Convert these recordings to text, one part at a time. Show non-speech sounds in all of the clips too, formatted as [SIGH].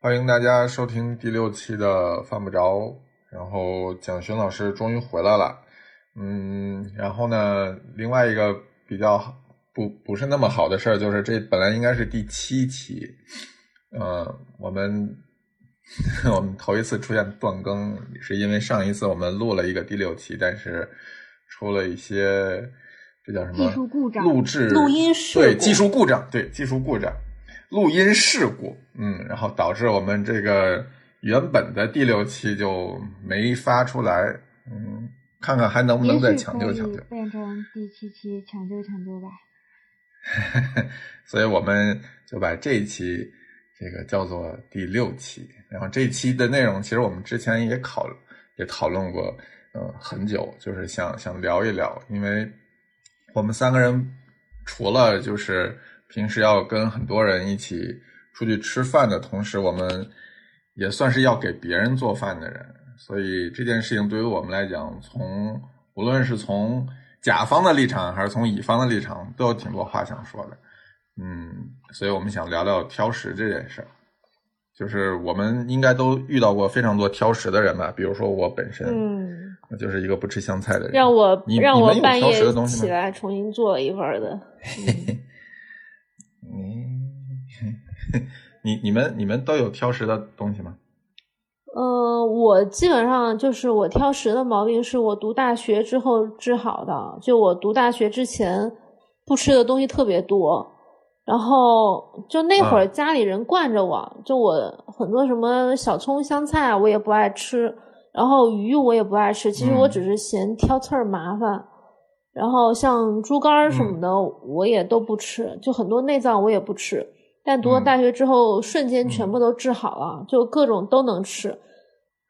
欢迎大家收听第六期的犯不着。然后蒋勋老师终于回来了，嗯，然后呢，另外一个比较不不是那么好的事儿就是这本来应该是第七期，呃，我们我们头一次出现断更，是因为上一次我们录了一个第六期，但是出了一些这叫什么技术故障录制录音室对技术故障，对技术故障，录音事故，嗯，然后导致我们这个原本的第六期就没发出来，嗯，看看还能不能再抢救抢救。变成第七期抢救抢救吧。[LAUGHS] 所以我们就把这一期这个叫做第六期。然后这一期的内容，其实我们之前也考也讨论过，呃，很久，就是想想聊一聊，因为我们三个人除了就是平时要跟很多人一起出去吃饭的同时，我们也算是要给别人做饭的人，所以这件事情对于我们来讲，从无论是从甲方的立场还是从乙方的立场，都有挺多话想说的。嗯，所以我们想聊聊挑食这件事儿。就是我们应该都遇到过非常多挑食的人吧，比如说我本身，嗯，我就是一个不吃香菜的人。让我你让我半夜起来重新做了一份儿的。嗯，[LAUGHS] 你你们你们都有挑食的东西吗？呃，我基本上就是我挑食的毛病，是我读大学之后治好的。就我读大学之前，不吃的东西特别多，然后就那会儿嗯家里人惯着我，就我很多什么小葱、香菜啊，我也不爱吃，然后鱼我也不爱吃。其实我嗯只是嫌挑刺儿麻烦。然后像猪肝儿什么的，我也都不吃，就很多内脏我也不吃。但读了嗯大学之后，瞬间全嗯部都治好了，就各种都能吃。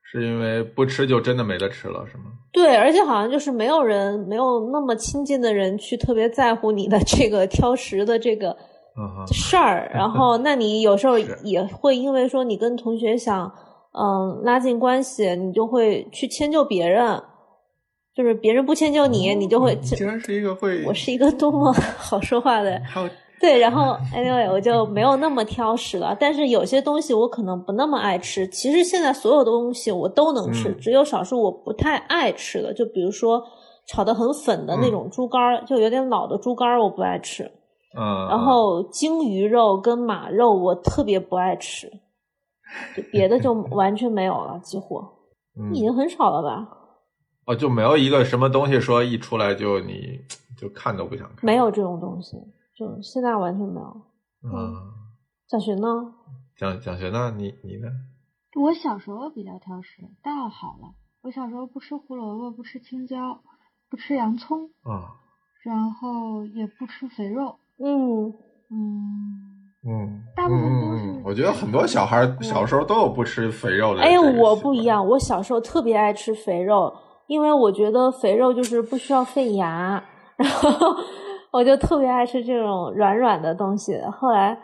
是因为不吃就真的没得吃了，是吗？对，而且好像就是没有人，没有那么亲近的人去特别在乎你的这个挑食的这个事儿。[LAUGHS] 然后，那你有时候 [LAUGHS] 也会因为说你跟同学想，嗯，拉近关系，你就会去迁就别人。就是别人不迁就你，你就会竟然是一个会，我是一个多么 [LAUGHS] 好说话的人。还有对，然后 anyway 我就没有那么挑食了，但是有些东西我可能不那么爱吃。其实现在所有的东西我都能吃，嗯只有少数我不太爱吃的，就比如说炒的很粉的那种猪肝儿，就有点老的猪肝儿我不爱吃。嗯，然后鲸鱼肉跟马肉我特别不爱吃，就别的就 [LAUGHS] 完全没有了，几乎嗯已经很少了吧？哦，就没有一个什么东西说一出来就你就看都不想看，没有这种东西，就现在完全没有。嗯，小寻呢？蒋蒋学呢？你你呢？我小时候比较挑食，大好了。我小时候不吃胡萝卜，不吃青椒，不吃洋葱，啊，然后也不吃肥肉。嗯，嗯，嗯，大部分都是我觉得很多小孩小时候都有不吃肥肉的。哎呀，我不一。样，我小时候特别爱吃肥肉，因为我觉得肥肉就是不需要费牙，然后我就特别爱吃这种软软的东西。后来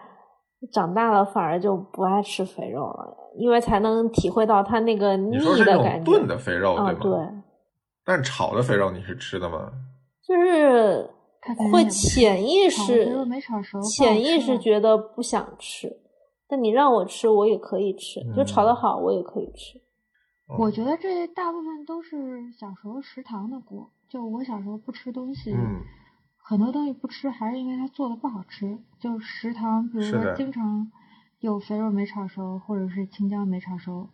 长大了，反而就不爱吃肥肉了，因为才能体会到它那个腻的感觉。炖的肥肉啊，对吗？对，但是炒的肥肉你是吃的吗？就是会潜意识没炒熟潜意识觉得不想吃，但你让我吃，我也可以吃，就炒嗯得好，我也可以吃。哦我觉得这大部分都是小时候食堂的锅。就我小时候不吃东西，嗯很多东西不吃还是因为它做的不好吃。就食堂，比如说经常有肥肉没炒熟，或者是青椒没炒熟，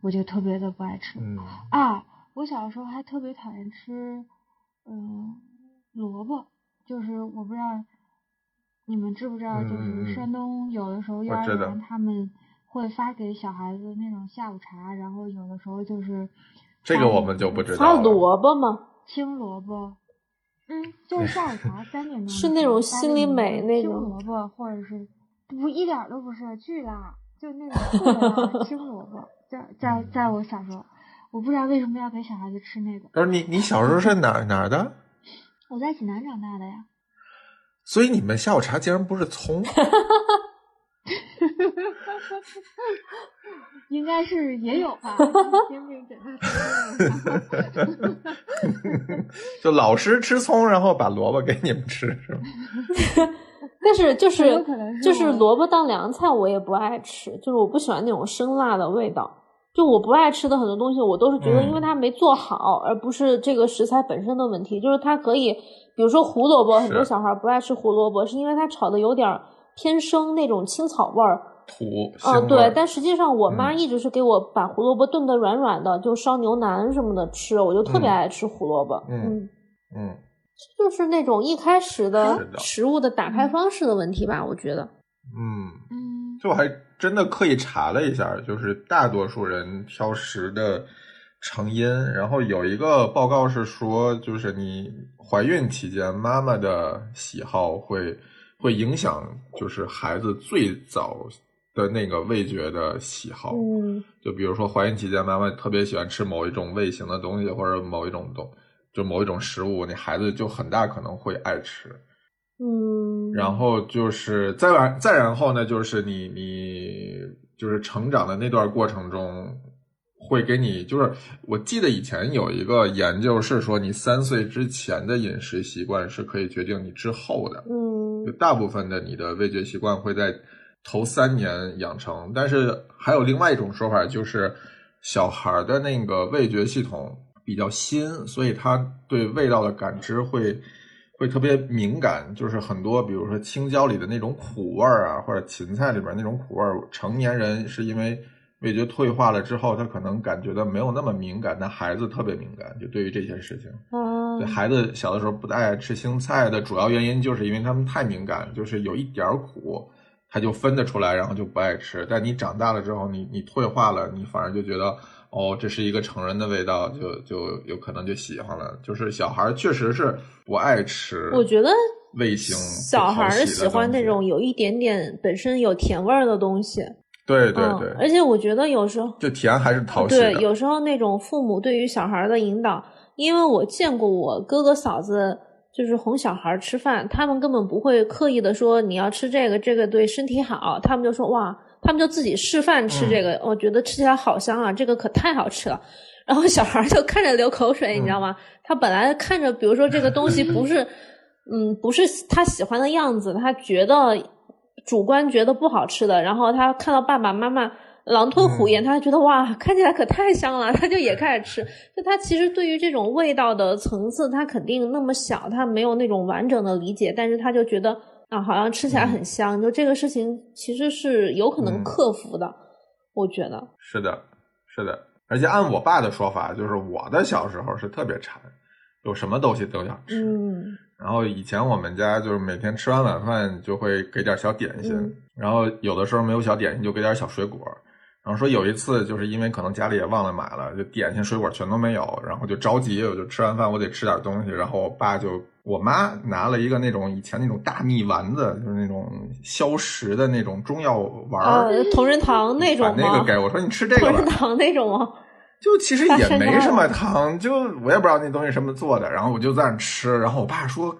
我就特别的不爱吃。嗯啊，我小时候还特别讨厌吃，嗯、萝卜，就是我不知道你们知不知道，就是山东有的时候幼儿我知道园他们会发给小孩子那种下午茶，然后有的时候就是这个我们就不知道还有。萝卜吗？青萝卜，嗯，[LAUGHS] 就是下午茶三点钟的是那种心里美那青种萝卜，或者是不一点儿都不是巨辣，就那种特辣青萝卜，在在在我小时候，我不知道为什么要给小孩子吃那个。不是你你小时候是哪哪儿的？我在济南长大的呀，所以你们下午茶竟然不是葱？[LAUGHS] [LAUGHS] 应该是也有吧，煎饼给他吃就老师吃葱，然后把萝卜给你们吃，是吗？但是就是就是我萝卜当凉菜，我也不爱吃，就是我不喜欢那种生辣的味道。就我不爱吃的很多东西，我都是觉得嗯因为它没做好，而不是这个食材本身的问题。就是它可以，比如说胡萝卜，很多是小孩不爱吃胡萝卜，是因为它炒的有点儿偏生那种青草味儿。土嗯，腥味儿，对但实际上我妈嗯。一直是给我把胡萝卜炖的软软的，就烧牛腩什么的吃，我就特别嗯。爱吃胡萝卜。嗯嗯，就是那种一开始的的。食物的打开方式的问题吧，我觉得。嗯，嗯，就我还真的刻意查了一下，就是大多数人挑食的成因，然后有一个报告是说，就是你怀孕期间妈妈的喜好会会影响，就是孩子最早的那个味觉的喜好。嗯就比如说怀孕期间，妈妈特别喜欢吃某一种味型的东西，或者某一种东，就某一种食物，你孩子就很大可能会爱吃。嗯，然后就是再完再然后呢，就是你你就是成长的那段过程中，会给你就是我记得以前有一个研究是说，你三岁之前的饮食习惯是可以决定你之后的。嗯就大部分的你的味觉习惯会在头三年养成，但是还有另外一种说法，就是小孩的那个味觉系统比较新，所以他对味道的感知会会特别敏感，就是很多比如说青椒里的那种苦味儿啊，或者芹菜里边那种苦味儿，成年人是因为味觉退化了之后，他可能感觉到没有那么敏感，但孩子特别敏感，就对于这些事情。嗯对孩子小的时候不太爱吃青菜的主要原因，就是因为他们太敏感，就是有一点儿苦，他就分得出来，然后就不爱吃。但你长大了之后，你你退化了，你反而就觉得哦，这是一个成人的味道，就就有可能就喜欢了。就是小孩儿确实是不爱吃，我觉得味型小孩儿喜喜欢那种有一点点本身有甜味儿的东西。对对嗯对，而且我觉得有时候就甜还是讨喜对，有时候那种父母对于小孩儿的引导，因为我见过我哥哥嫂子就是哄小孩吃饭，他们根本不会刻意的说你要吃这个，这个对身体好，他们就说哇，他们就自己示范吃这个，我觉得吃起来好香啊，这个可太好吃了。然后小孩就看着流口水，你知道吗？他本来看着，比如说这个东西不是，嗯，不是他喜欢的样子，他觉得主观觉得不好吃的，然后他看到爸爸妈妈狼吞虎咽，他觉得哇，看起来可太香了，他就也开始吃。就他其实对于这种味道的层次，他肯定那么小，他没有那种完整的理解，但是他就觉得啊，好像吃起来很香。就这个事情其实是有可能嗯克服的，我觉得。是的，是的。而且按我爸的说法，就是我的小时候是特别馋，有什么东西都想吃。嗯然后以前我们家就是每天吃完晚饭就会给点小点心，嗯然后有的时候没有小点心就给点小水果。然后说有一次就是因为可能家里也忘了买了，就点心水果全都没有，然后就着急，我就吃完饭我得吃点东西，然后我爸就我妈拿了一个那种以前那种大蜜丸子，就是那种消食的那种中药丸儿，呃，同仁堂那种吗？把那个给我说你吃这个吧同仁，堂那种吗？就其实也没什么丸糖，就我也不知道那东西什么做的，然后我就在那吃，然后我爸说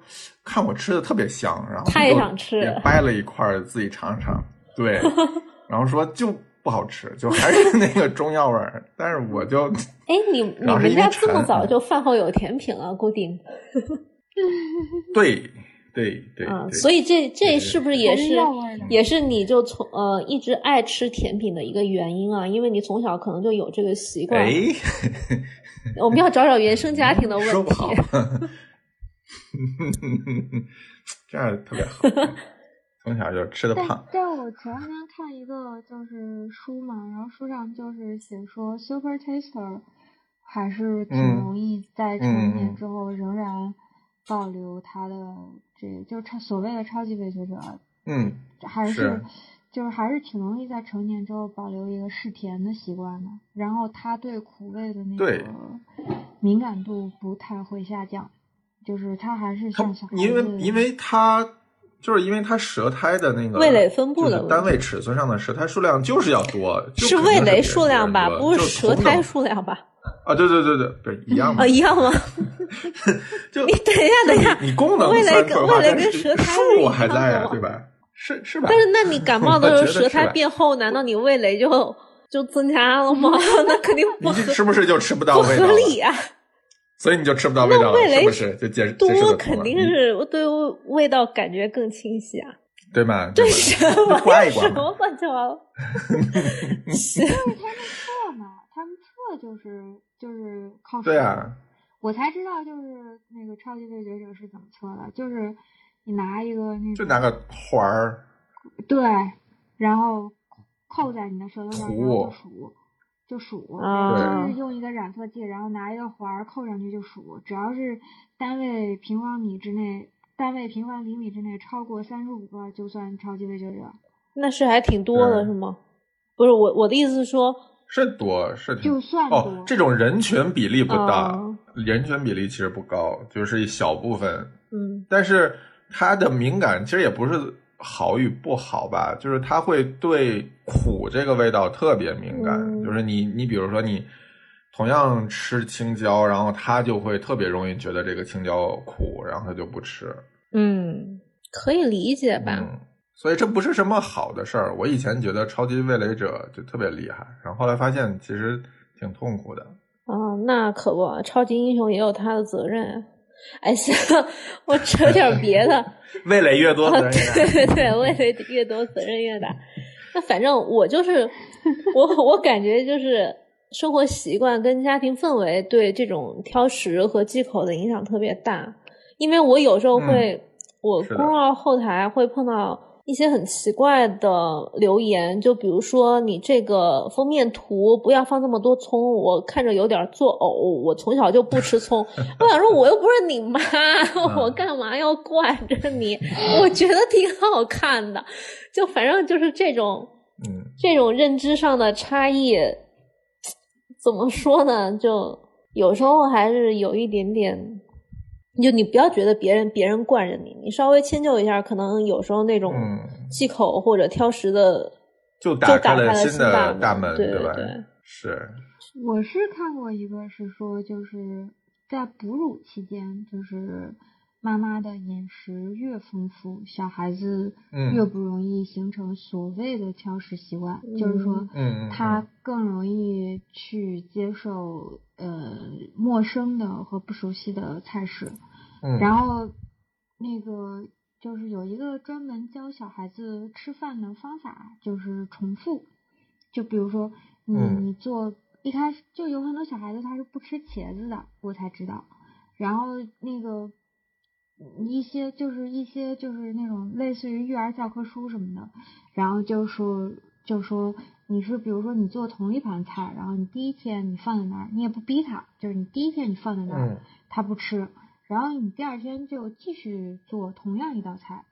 看我吃的特别香，然后他也想吃也掰了一块自己尝尝，对，[LAUGHS] 然后说就不好吃，就还是那个中药味儿，但是我就哎，你 [LAUGHS] 你们家这么早就饭后有甜品了，固定 [LAUGHS] 对对对啊，所以这这是不是也是也是你就从呃一直爱吃甜品的一个原因啊？因为你从小可能就有这个习惯。哎，我们要找找原生家庭的问题。说不好，[LAUGHS] 这样特别好，从小就吃的但胖，但我前两天看一个就是书嘛，然后书上就是写说，super taster 还是挺嗯容易在成年之后仍然保留他的这就超所谓的超级味觉者，嗯，还是就是还是挺容易在成年之后保留一个嗜甜的习惯的。然后他对苦味的那个敏感度不太会下降，就是他还是他像小孩因为子因为他就是因为他舌苔的那个味蕾分布的单位尺寸上的舌苔数量就是要多，就是味蕾数量吧，不是舌苔数量吧？啊，对对对对对，一样吗啊，，一样吗？就 [LAUGHS] 你等一下，等一下，你功能味蕾跟味蕾跟舌苔是数一还在呀，对吧？是是吧？但是那你感 [LAUGHS] 冒的时候舌苔变厚，难道你味蕾就就增加了吗？[LAUGHS] 那肯定不合你这是不是就吃不到不味？合理啊！所以你就吃不到味道了，是不是？就解释解释多得通肯定是对味道感觉更清晰啊。对吗？对什么刮一刮嘛。什么乱七八糟？是就是他们测嘛，他们测就是就是靠对啊，我才知道就是那个超级味觉者是怎么测的，就是你拿一个那个就拿个环儿，对，然后扣在你的舌头上，然后就数就数，啊就是用一个染色剂，然后拿一个环儿扣上去就数，只要是单位平方米之内。单位平方厘米之内超过三十五个就算超级味觉者。那是还挺多的，是吗？不是我我的意思是说，是多是挺就算多哦，这种人群比例不大，哦人群比例其实不高，就是一小部分。嗯但是它的敏感其实也不是好与不好吧，就是他会对苦这个味道特别敏感。嗯就是你你比如说你同样吃青椒，然后他就会特别容易觉得这个青椒苦，然后他就不吃。嗯，可以理解吧？嗯，所以这不是什么好的事儿。我以前觉得超级味蕾者就特别厉害，然后后来发现其实挺痛苦的。哦，那可不，超级英雄也有他的责任。哎，行，我扯点别的。[LAUGHS] 味蕾越多，责任越大。对对对，味蕾越多，责任越大。那反正我就是我，我感觉就是生活习惯跟家庭氛围对这种挑食和忌口的影响特别大。因为我有时候会，我是的公号后台会碰到一些很奇怪的留言，就比如说你这个封面图不要放这么多葱，我看着有点作呕，我从小就不吃葱。[LAUGHS] 我想说，我又不是你妈，[LAUGHS] 我干嘛要惯着你？我觉得挺好看的，就反正就是这种嗯，这种认知上的差异，怎么说呢？就有时候还是有一点点。就你不要觉得别人别人惯着你，你稍微迁就一下，可能有时候那种嗯忌口或者挑食的，就打打开了新新的大门，吧？对对是，我是看过一个是说，就是在哺乳期间，就是妈妈的饮食越丰富，小孩子嗯越不容易形成所谓的挑食习惯，就是说他更容易去接受呃陌生的和不熟悉的菜式。嗯，然后那个就是有一个专门教小孩子吃饭的方法，就是重复。就比如说你嗯你做一开始就有很多小孩子他是不吃茄子的，我才知道。然后那个一些就是一些就是那种类似于育儿教科书什么的，然后就说就说你是比如说你做同一盘菜，然后你第一天你放在那儿，你也不逼他，就是你第一天你放在那儿，嗯他不吃，然后你第二天就继续做同样一道菜，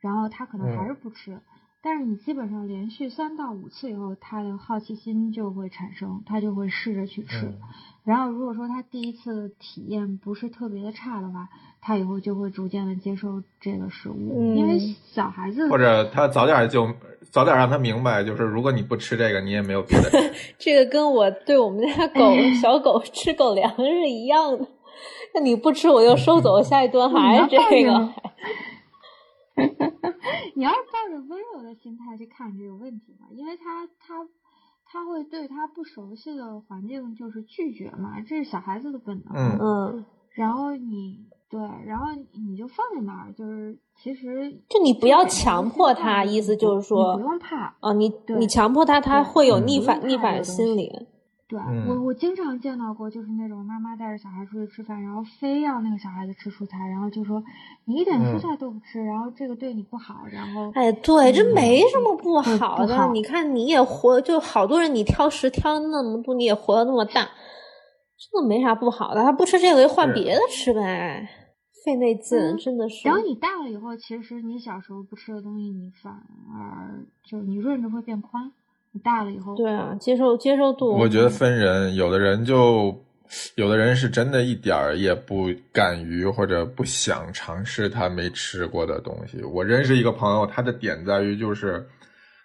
然后他可能还是不吃，但是你基本上连续三到五次以后，他的好奇心就会产生，他就会试着去吃。嗯然后如果说他第一次体验不是特别的差的话，他以后就会逐渐的接受这个食物，嗯因为小孩子或者他早点就早点让他明白，就是如果你不吃这个，你也没有别的。[LAUGHS] 这个跟我对我们家狗小狗吃狗粮是一样的。那你不吃我就收走，下一顿 [LAUGHS] 还是这个。[LAUGHS] 你要是抱着温柔的心态去看这个问题嘛，因为他他他会对他不熟悉的环境就是拒绝嘛，这是小孩子的本能。嗯嗯，然后你对，然后你就放在那儿，就是其实就你不要强迫他，意思就是你说不，用怕。啊，你你强迫他，他会有逆反逆反心理。对、嗯我，我经常见到过，就是那种妈妈带着小孩出去吃饭，然后非要那个小孩子吃蔬菜，然后就说你一点嗯蔬菜都不吃，然后这个对你不好，然后哎，对，这嗯没什么不不好的。你看，你也活，就好多人你挑食挑那么多，你也活得那么大，真的没啥不好的。他不吃这个就换别的吃呗，费那劲，嗯真的是。然后你大了以后，其实你小时候不吃的东西，你反而就是你润着会变宽。你大了以后，对啊，接受接受度，我觉得分人，有的人就，有的人是真的一点儿也不敢于或者不想尝试他没吃过的东西。我认识一个朋友，他的点在于就是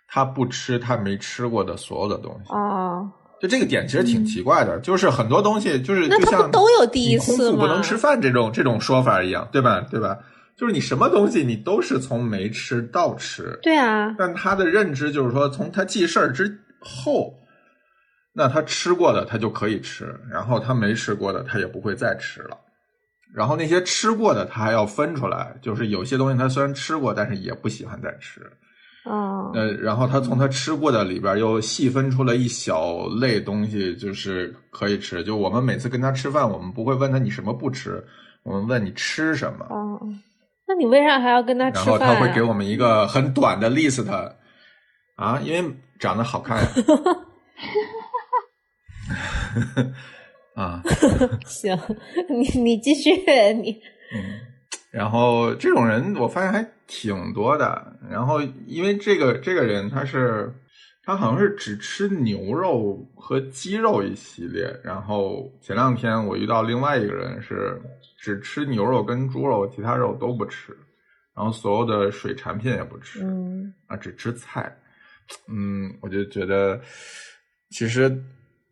他不吃他没吃过的所有的东西。啊，就这个点其实挺奇怪的，就是很多东西就是那他就像不都有第一次吗腹不能吃饭这种这种说法一样，对吧？对吧？就是你什么东西你都是从没吃到吃，对啊，但他的认知就是说，从他记事儿之后，那他吃过的他就可以吃，然后他没吃过的他也不会再吃了。然后那些吃过的他还要分出来，就是有些东西他虽然吃过，但是也不喜欢再吃。哦，呃，然后他从他吃过的里边又细分出了一小类东西，就是可以吃。就我们每次跟他吃饭，我们不会问他你什么不吃，我们问你吃什么。哦，那你为啥还要跟他吃然饭、啊？后他会给我们一个很短的 list 啊，因为长得好看呀。啊，[LAUGHS] 行，你你继续你。嗯，然后这种人我发现还挺多的。然后因为这个这个人他是他好像是只吃牛肉和鸡肉一系列。然后前两天我遇到另外一个人是只吃牛肉跟猪肉，其他肉都不吃。然后所有的水产品也不吃，嗯啊，只吃菜。嗯，我就觉得其实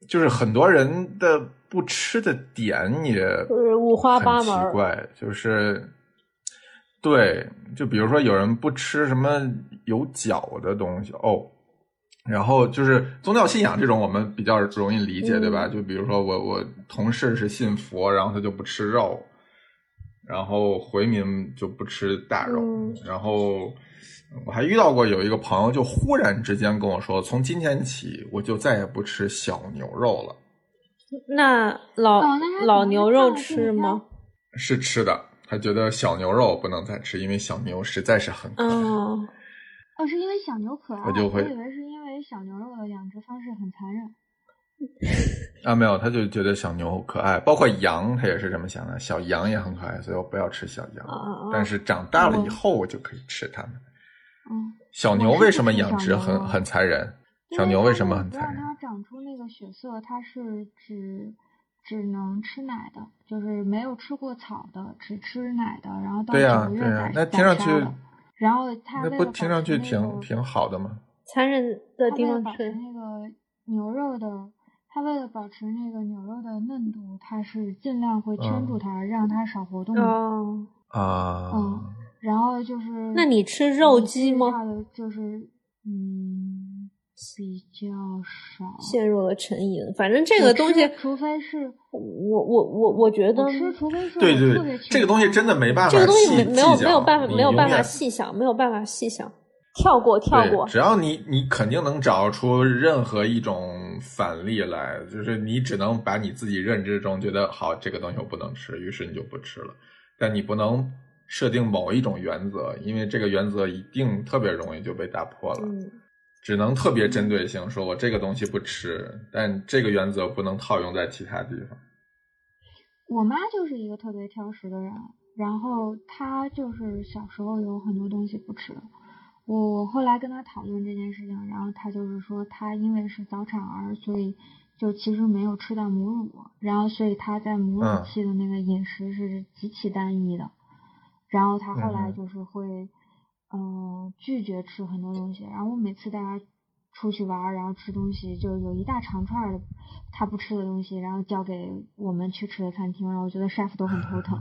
就是很多人的不吃的点也就是五花八门奇怪，就是对，就比如说有人不吃什么有脚的东西哦，然后就是宗教信仰这种我们比较容易理解，对吧？嗯就比如说我我同事是信佛，然后他就不吃肉，然后回民就不吃大肉，嗯然后。我还遇到过有一个朋友，就忽然之间跟我说，从今天起我就再也不吃小牛肉了。那老、哦老牛肉吃吗？是吃的，他觉得小牛肉不能再吃，因为小牛实在是很可爱。嗯，哦，是因为小牛可爱，我就会以为是因为小牛肉的养殖方式很残忍。[LAUGHS] 啊，没有，他就觉得小牛可爱，包括羊，他也是这么想的，小羊也很可爱，所以我不要吃小羊。但是长大了以后，我就可以吃它们。嗯，小牛为什么养殖很很残忍？小牛为什么很残忍？让它长出那个血色，它是只只能吃奶的，就是没有吃过草的，只吃奶的，然后到对呀九个月对呀宰那听上去然后它那不听上去挺挺好的吗？残忍的地方是，那个牛肉的，它为了保持那个牛肉的嫩度，它是尽量会圈住嗯它，让它少活动的。哦，啊，嗯然后就是，那你吃肉鸡吗它的就是嗯比较少。陷入了沉吟。反正这个东西，除非是我我我我觉得吃，除非是对对对，这个东西真的没办法这个东西没没有没有办法没有办法细想，没有办法细想，跳过跳，过。只要你你肯定能找出任何一种反例来，就是你只能把你自己认知中觉得好这个东西我不能吃，于是你就不吃了，但你不能设定某一种原则，因为这个原则一定特别容易就被打破了。嗯只能特别针对性说，我这个东西不吃，但这个原则不能套用在其他地方。我妈就是一个特别挑食的人，然后她就是小时候有很多东西不吃。我我后来跟他讨论这件事情，然后他就是说，他因为是早产儿，所以就其实没有吃到母乳，然后所以他在母嗯乳期的那个饮食是极其单一的，然后他后来就是会，嗯、拒绝吃很多东西，然后我每次带他出去玩儿，然后吃东西，就有一大长串儿的他不吃的东西，然后交给我们去吃的餐厅，然后我觉得 chef 都很头疼。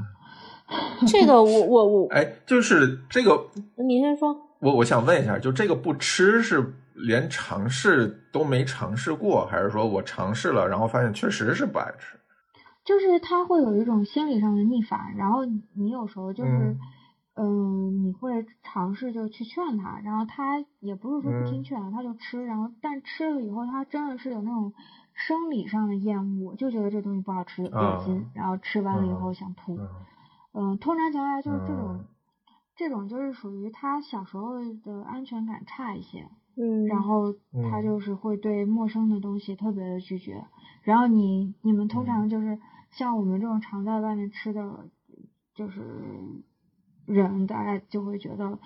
[LAUGHS] 这个我我我，哎，就是这个，你先说。我我想问一下，就这个不吃是连尝试都没尝试过，还是说我尝试了，然后发现确实是不爱吃？就是他会有一种心理上的逆反，然后你有时候就是，嗯嗯、你会尝试就去劝他，然后他也不是说不听嗯劝，他就吃，然后但吃了以后，他真的是有那种生理上的厌恶，就觉得这东西不好吃，恶心，啊然后吃完了以嗯后想吐。嗯嗯，通常情况下就是这种，嗯这种就是属于他小时候的安全感差一些，嗯，然后他嗯。就是会对陌生的东西特别的拒绝。然后你你们通嗯。常就是像我们这种常在外面吃的，就是人，大概就会觉得，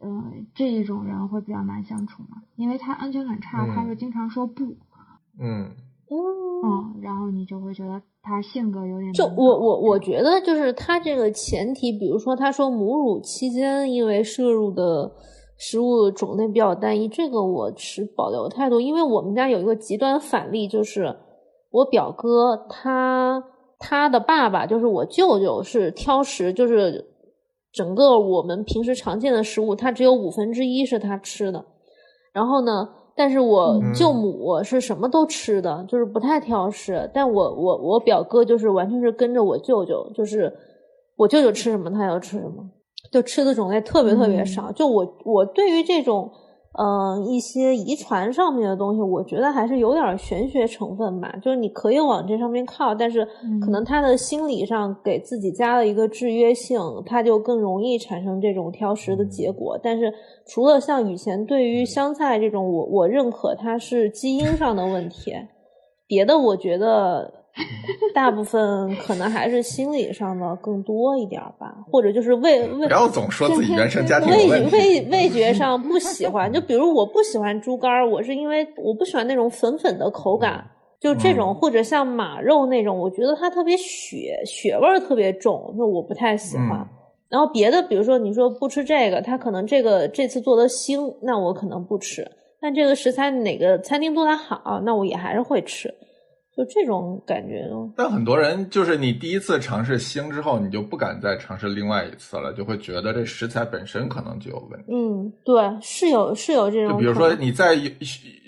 呃，这一种人会比较难相处嘛，因为他安全感差，他嗯。会经常说不，嗯嗯，嗯，然后你就会觉得他性格有点就我我我觉得就是他这个前提，比如说他说母乳期间因为摄入的食物种类比较单一，这个我持保留态度，因为我们家有一个极端反例，就是我表哥他他的爸爸就是我舅舅是挑食，就是整个我们平时常见的食物，他只有五分之一是他吃的，然后呢。但是我嗯舅母是什么都吃的，就是不太挑食。但我我我表哥就是完全是跟着我舅舅，就是我舅舅吃什么他要吃什么，就吃的种类特别特别少。就我我对于这种。嗯，一些遗传上面的东西，我觉得还是有点玄学成分吧。就是你可以往这上面靠，但是可能他的心理上给自己加了一个制约性，他就更容易产生这种挑食的结果。但是除了像以前对于香菜这种，我我认可它是基因上的问题，别的我觉得。[LAUGHS] 大部分可能还是心理上的更多一点吧，或者就是味味不要总说自己原生家庭味味味觉上不喜欢，就比如我不喜欢猪肝，我是因为我不喜欢那种粉粉的口感，就这种或者像马肉那种，我觉得它特别血血味特别重，那我不太喜欢。然后别的，比如说你说不吃这个，它可能这个这次做的腥，那我可能不吃。但这个食材哪个餐厅做的好，那我也还是会吃。就这种感觉，但很多人就是你第一次尝试腥之后，你就不敢再尝试另外一次了，就会觉得这食材本身可能就有问题。嗯，对，是有是有这种。就比如说你再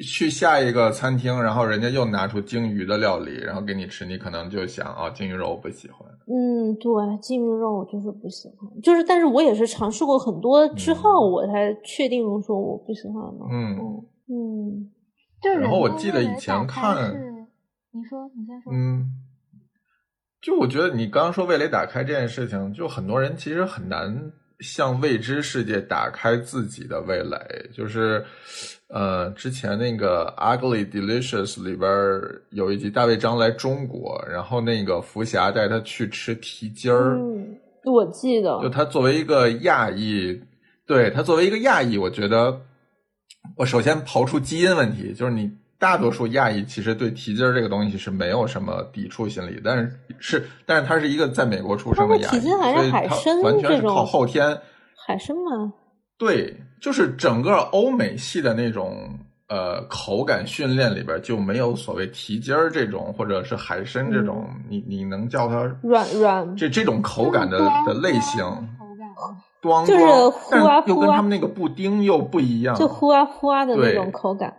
去下一个餐厅，然后人家又拿出鲸鱼的料理，然后给你吃，你可能就想啊，鲸鱼肉我不喜欢。嗯，对，鲸鱼肉我就是不喜欢，就是但是我也是尝试过很多之后，我才确定说我不喜欢的。嗯嗯，然后我记得以前看。你说，你先说。嗯，就我觉得你刚刚说味蕾打开这件事情，就很多人其实很难向未知世界打开自己的味蕾。就是，呃，之前那个《Ugly Delicious》里边有一集大卫张来中国，然后那个福霞带他去吃蹄筋儿。嗯，我记得。就他作为一个亚裔，对他作为一个亚裔，我觉得，我首先刨出基因问题，就是你。大多数亚裔其实对蹄筋儿这个东西是没有什么抵触心理，但是是，但是他是一个在美国出生的亚裔，所以他完全是靠后天。海参吗？对，就是整个欧美系的那种呃口感训练里边就没有所谓蹄筋儿这种，或者是海参这种，你你能叫它软软这这种口感的的类型，光就是呼啊呼啊，又跟他们那个布丁又不一样，就呼啊呼啊的那种口感。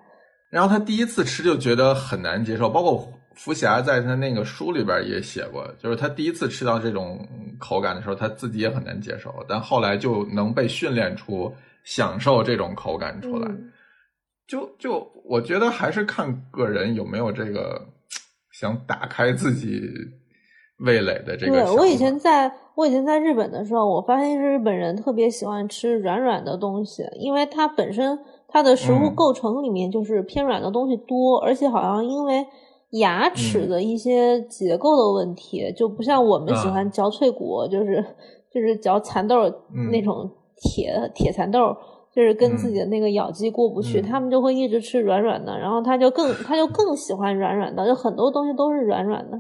然后他第一次吃就觉得很难接受，包括福霞在他那个书里边也写过，就是他第一次吃到这种口感的时候，他自己也很难接受，但后来就能被训练出享受这种口感出来。就就我觉得还是看个人有没有这个想打开自己味蕾的这个。对我以前在我以前在日本的时候，我发现日本人特别喜欢吃软软的东西，因为它本身。它的食物构成里面就是偏软的东西多，而且好像因为牙齿的一些结构的问题，就不像我们喜欢嚼脆骨，就是就是嚼蚕豆那种铁铁蚕豆，就是跟自己的那个咬肌过不去，他们就会一直吃软软的，然后他就更他就更喜欢软软的，就很多东西都是软软的，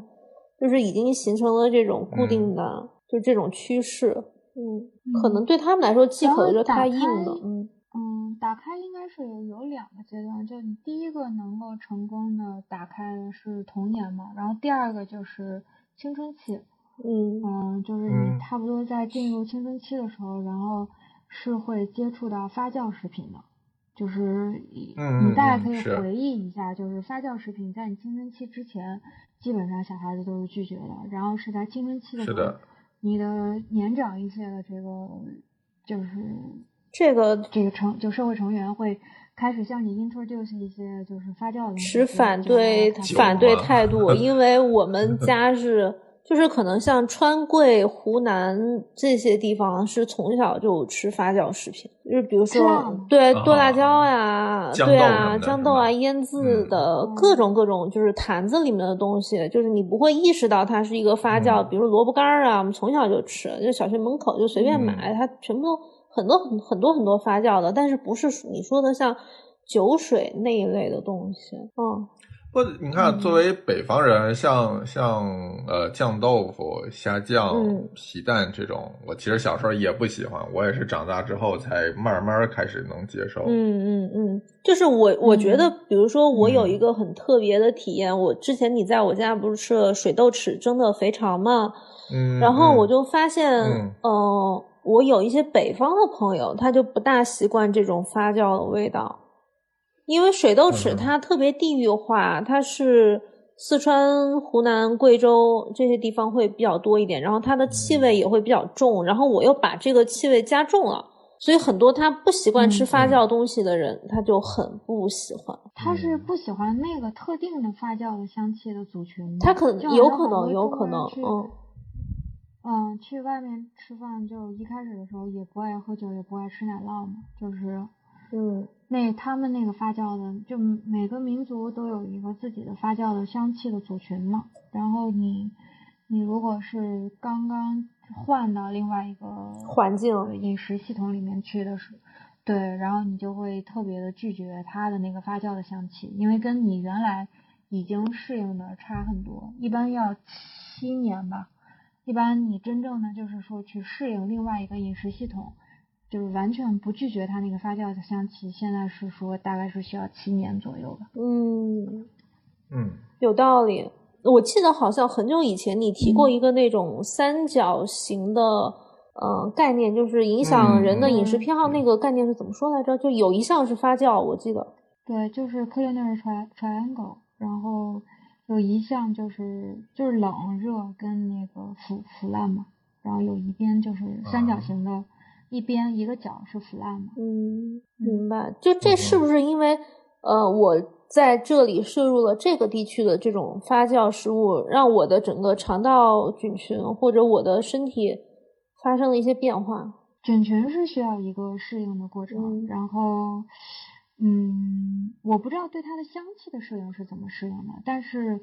就是已经形成了这种固定的，就这种趋势，嗯，可能对他们来说忌口的就太硬了，嗯。嗯，打开应该是有两个阶段，就你第一个能够成功的打开的是童年嘛，然后第二个就是青春期，嗯嗯，就是你差不多在进入青春期的时候，然后是会接触到发酵食品的，就是你大概可以回忆一下，就是发酵食品在你青春期之前，基本上小孩子都是拒绝的，然后是在青春期的时候，你的年长一些的这个就是。这个这个成就社会成员会开始向你 introduce 一些就是发酵的持反对反对态度，[LAUGHS] 因为我们家是就是可能像川贵、湖南这些地方是从小就吃发酵食品，就是比如说对剁辣椒呀，对啊豇豆啊腌制的各种各种就是坛子里面的东西，就是你不会意识到它是一个发酵，比如萝卜干儿啊，我们从小就吃，就小学门口就随便买，它全部都。很多很很多很多发酵的，但是不是你说的像酒水那一类的东西，嗯。不，你看，作为北方人，像像呃酱豆腐、虾酱、皮蛋这种，我其实小时候也不喜欢，我也是长大之后才慢慢开始能接受。嗯嗯嗯，就是我我觉得，比如说我有一个很特别的体验，我之前你在我家不是吃了水豆豉蒸的肥肠吗？嗯，然后我就发现，嗯。我有一些北方的朋友，他就不大习惯这种发酵的味道，因为水豆豉它特别地域化，它是四川、湖南、贵州这些地方会比较多一点，然后它的气味也会比较重，然后我又把这个气味加重了，所以很多他不习惯吃发酵东西的人，他就很不喜欢。他是不喜欢那个特定的发酵的香气的组群吗？他可能有可能，有可能，嗯嗯，去外面吃饭，就一开始的时候也不爱喝酒，也不爱吃奶酪嘛，就是嗯那他们那个发酵的，就每个民族都有一个自己的发酵的香气的组群嘛。然后你你如果是刚刚换到另外一个环境呃饮食系统里面去的时候，对，然后你就会特别的拒绝它的那个发酵的香气，因为跟你原来已经适应的差很多，一般要七年吧。一般你真正的就是说去适应另外一个饮食系统，就是完全不拒绝它那个发酵的香气，现在是说大概是需要七年左右吧。嗯，嗯有道理。我记得好像很久以前你提过一个那种三角形的，呃，概念，就是影响人的饮食偏好。嗯那个概念是怎么说来着？就有一项是发酵，我记得。对，就是 culinary tri triangle，然后有一项就是就是冷热跟那个腐腐烂嘛，然后有一边就是三角形的，一边一个角是腐烂嘛。嗯，明白。就这是不是因为呃，我在这里摄入了这个地区的这种发酵食物，让我的整个肠道菌群或者我的身体发生了一些变化？菌群是需要一个适应的过程，嗯然后，嗯，我不知道对它的香气的适应是怎么适应的，但是，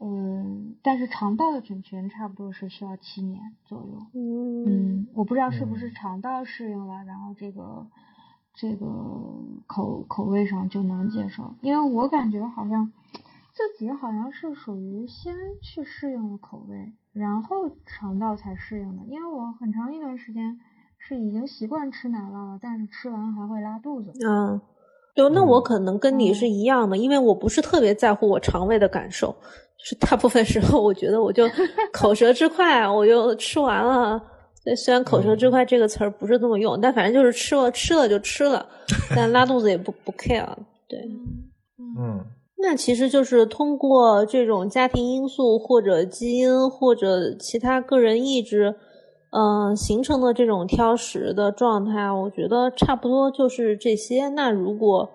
嗯，但是肠道的菌群差不多是需要七年左右。嗯嗯，我不知道是不是嗯肠道适应了，然后这个这个口口味上就能接受，因为我感觉好像自己好像是属于先去适应了口味，然后肠道才适应的，因为我很长一段时间是已经习惯吃奶酪了，但是吃完还会拉肚子。嗯，对，那我嗯。可能跟你是一样的，因为我不是特别在乎我肠胃的感受，就是大部分时候我觉得我就 [LAUGHS] 口舌之快，我就吃完了。对，虽然“口舌之快”这个词儿不是这么用，但反正就是吃了吃了就吃了，[LAUGHS] 但拉肚子也不不 care。对，嗯。那其实就是通过这种家庭因素或者基因或者其他个人意志，嗯、形成的这种挑食的状态，我觉得差不多就是这些。那如果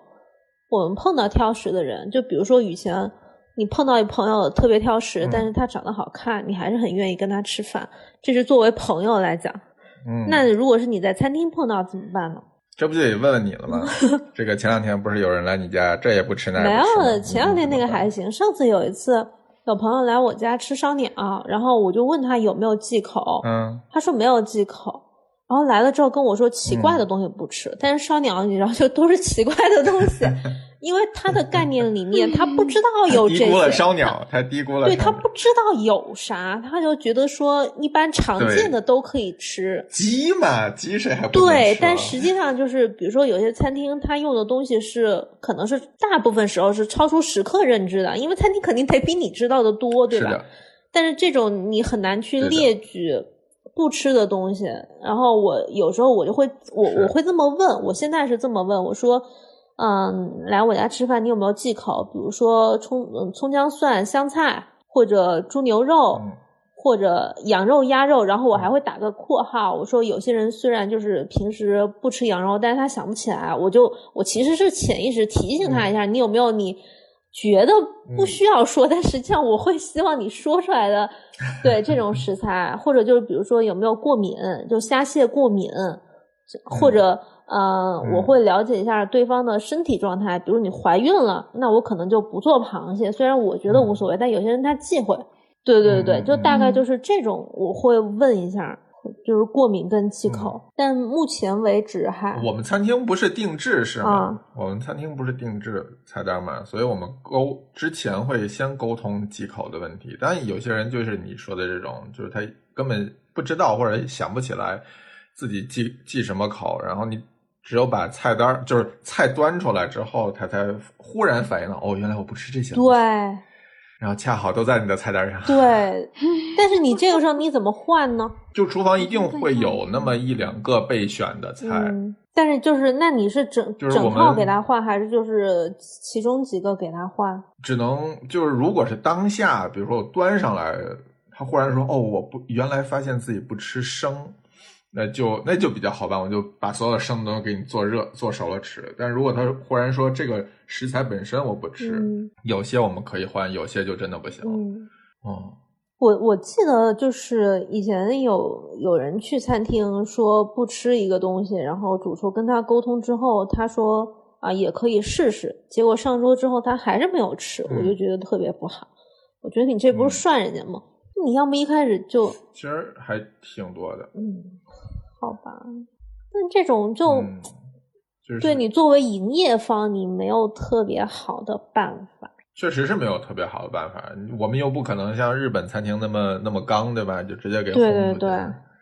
我们碰到挑食的人，就比如说以前你碰到一朋友特别挑食，嗯但是他长得好看，你还是很愿意跟他吃饭，这是作为朋友来讲。嗯，那如果是你在餐厅碰到怎么办呢？这不就得问问你了吗？这个前两天不是有人来你家，这也不吃那没也不吃没有，前两天那个还行。上次有一次，有朋友来我家吃烧鸟，然后我就问他有没有忌口，嗯他说没有忌口。然后来了之后跟我说奇怪的东西不吃，但是烧鸟你知道就都是奇怪的东西，[LAUGHS] 因为他的概念里面他不知道 [LAUGHS] 有这低估了，烧鸟，他低估了对他不知道有啥，他就觉得说一般常见的都可以吃。鸡嘛，鸡谁还不对，但实际上就是，比如说有些餐厅他用的东西是，可能是大部分时候是超出食客认知的，因为餐厅肯定得比你知道的多，对吧是的？但是这种你很难去列举不吃的东西。然后我有时候我就会，我我会这么问，我现在是这么问，我说，嗯，来我家吃饭你有没有忌口？比如说葱、嗯葱姜蒜、香菜，或者猪牛肉。嗯或者羊肉、鸭肉，然后我还会打个括号，我说有些人虽然就是平时不吃羊肉，但是他想不起来，我就我其实是潜意识提醒他一下，你有没有你觉得不需要说，但实际上我会希望你说出来的，[LAUGHS] 对这种食材，或者就是比如说有没有过敏，就虾蟹过敏，或者。呃，嗯我会了解一下对方的身体状态，比如你怀孕了，那我可能就不做螃蟹。虽然我觉得无所谓，但有些人他忌讳。对对对，嗯就大概嗯就是这种，我会问一下，就是过敏跟忌口。但目前为止还，我们餐厅不是定制是吗？啊我们餐厅不是定制菜单嘛，所以我们沟之前会先沟通忌口的问题。但有些人就是你说的这种，就是他根本不知道或者想不起来自己忌忌什么口，然后你只有把菜单就是菜端出来之后，他才忽然反应到哦，原来我不吃这些。对，然后恰好都在你的菜单上。对，但是你这个时候你怎么换呢？[LAUGHS] 就厨房一定会有那么一两个备选的菜。嗯，但是就是，那你是整就是整套给他换，还是就是其中几个给他换？只能就是如果是当下，比如说我端上来，他忽然说哦，我不原来发现自己不吃生，那就那就比较好办，我就把所有的生的东西给你做热做熟了吃。但如果他忽然说这个食材本身我不吃，嗯有些我们可以换，有些就真的不行。嗯。哦，我我记得就是以前有有人去餐厅说不吃一个东西，然后主厨跟他沟通之后，他说啊也可以试试，结果上桌之后他还是没有吃，我就嗯觉得特别不好。我觉得你这不嗯是涮人家吗？你要么一开始就其实还挺多的。嗯，好吧，但这种就、嗯，就是对你作为营业方，你没有特别好的办法。确实是没有特别好的办法，我们又不可能像日本餐厅那么那么刚，对吧？就直接给对对对，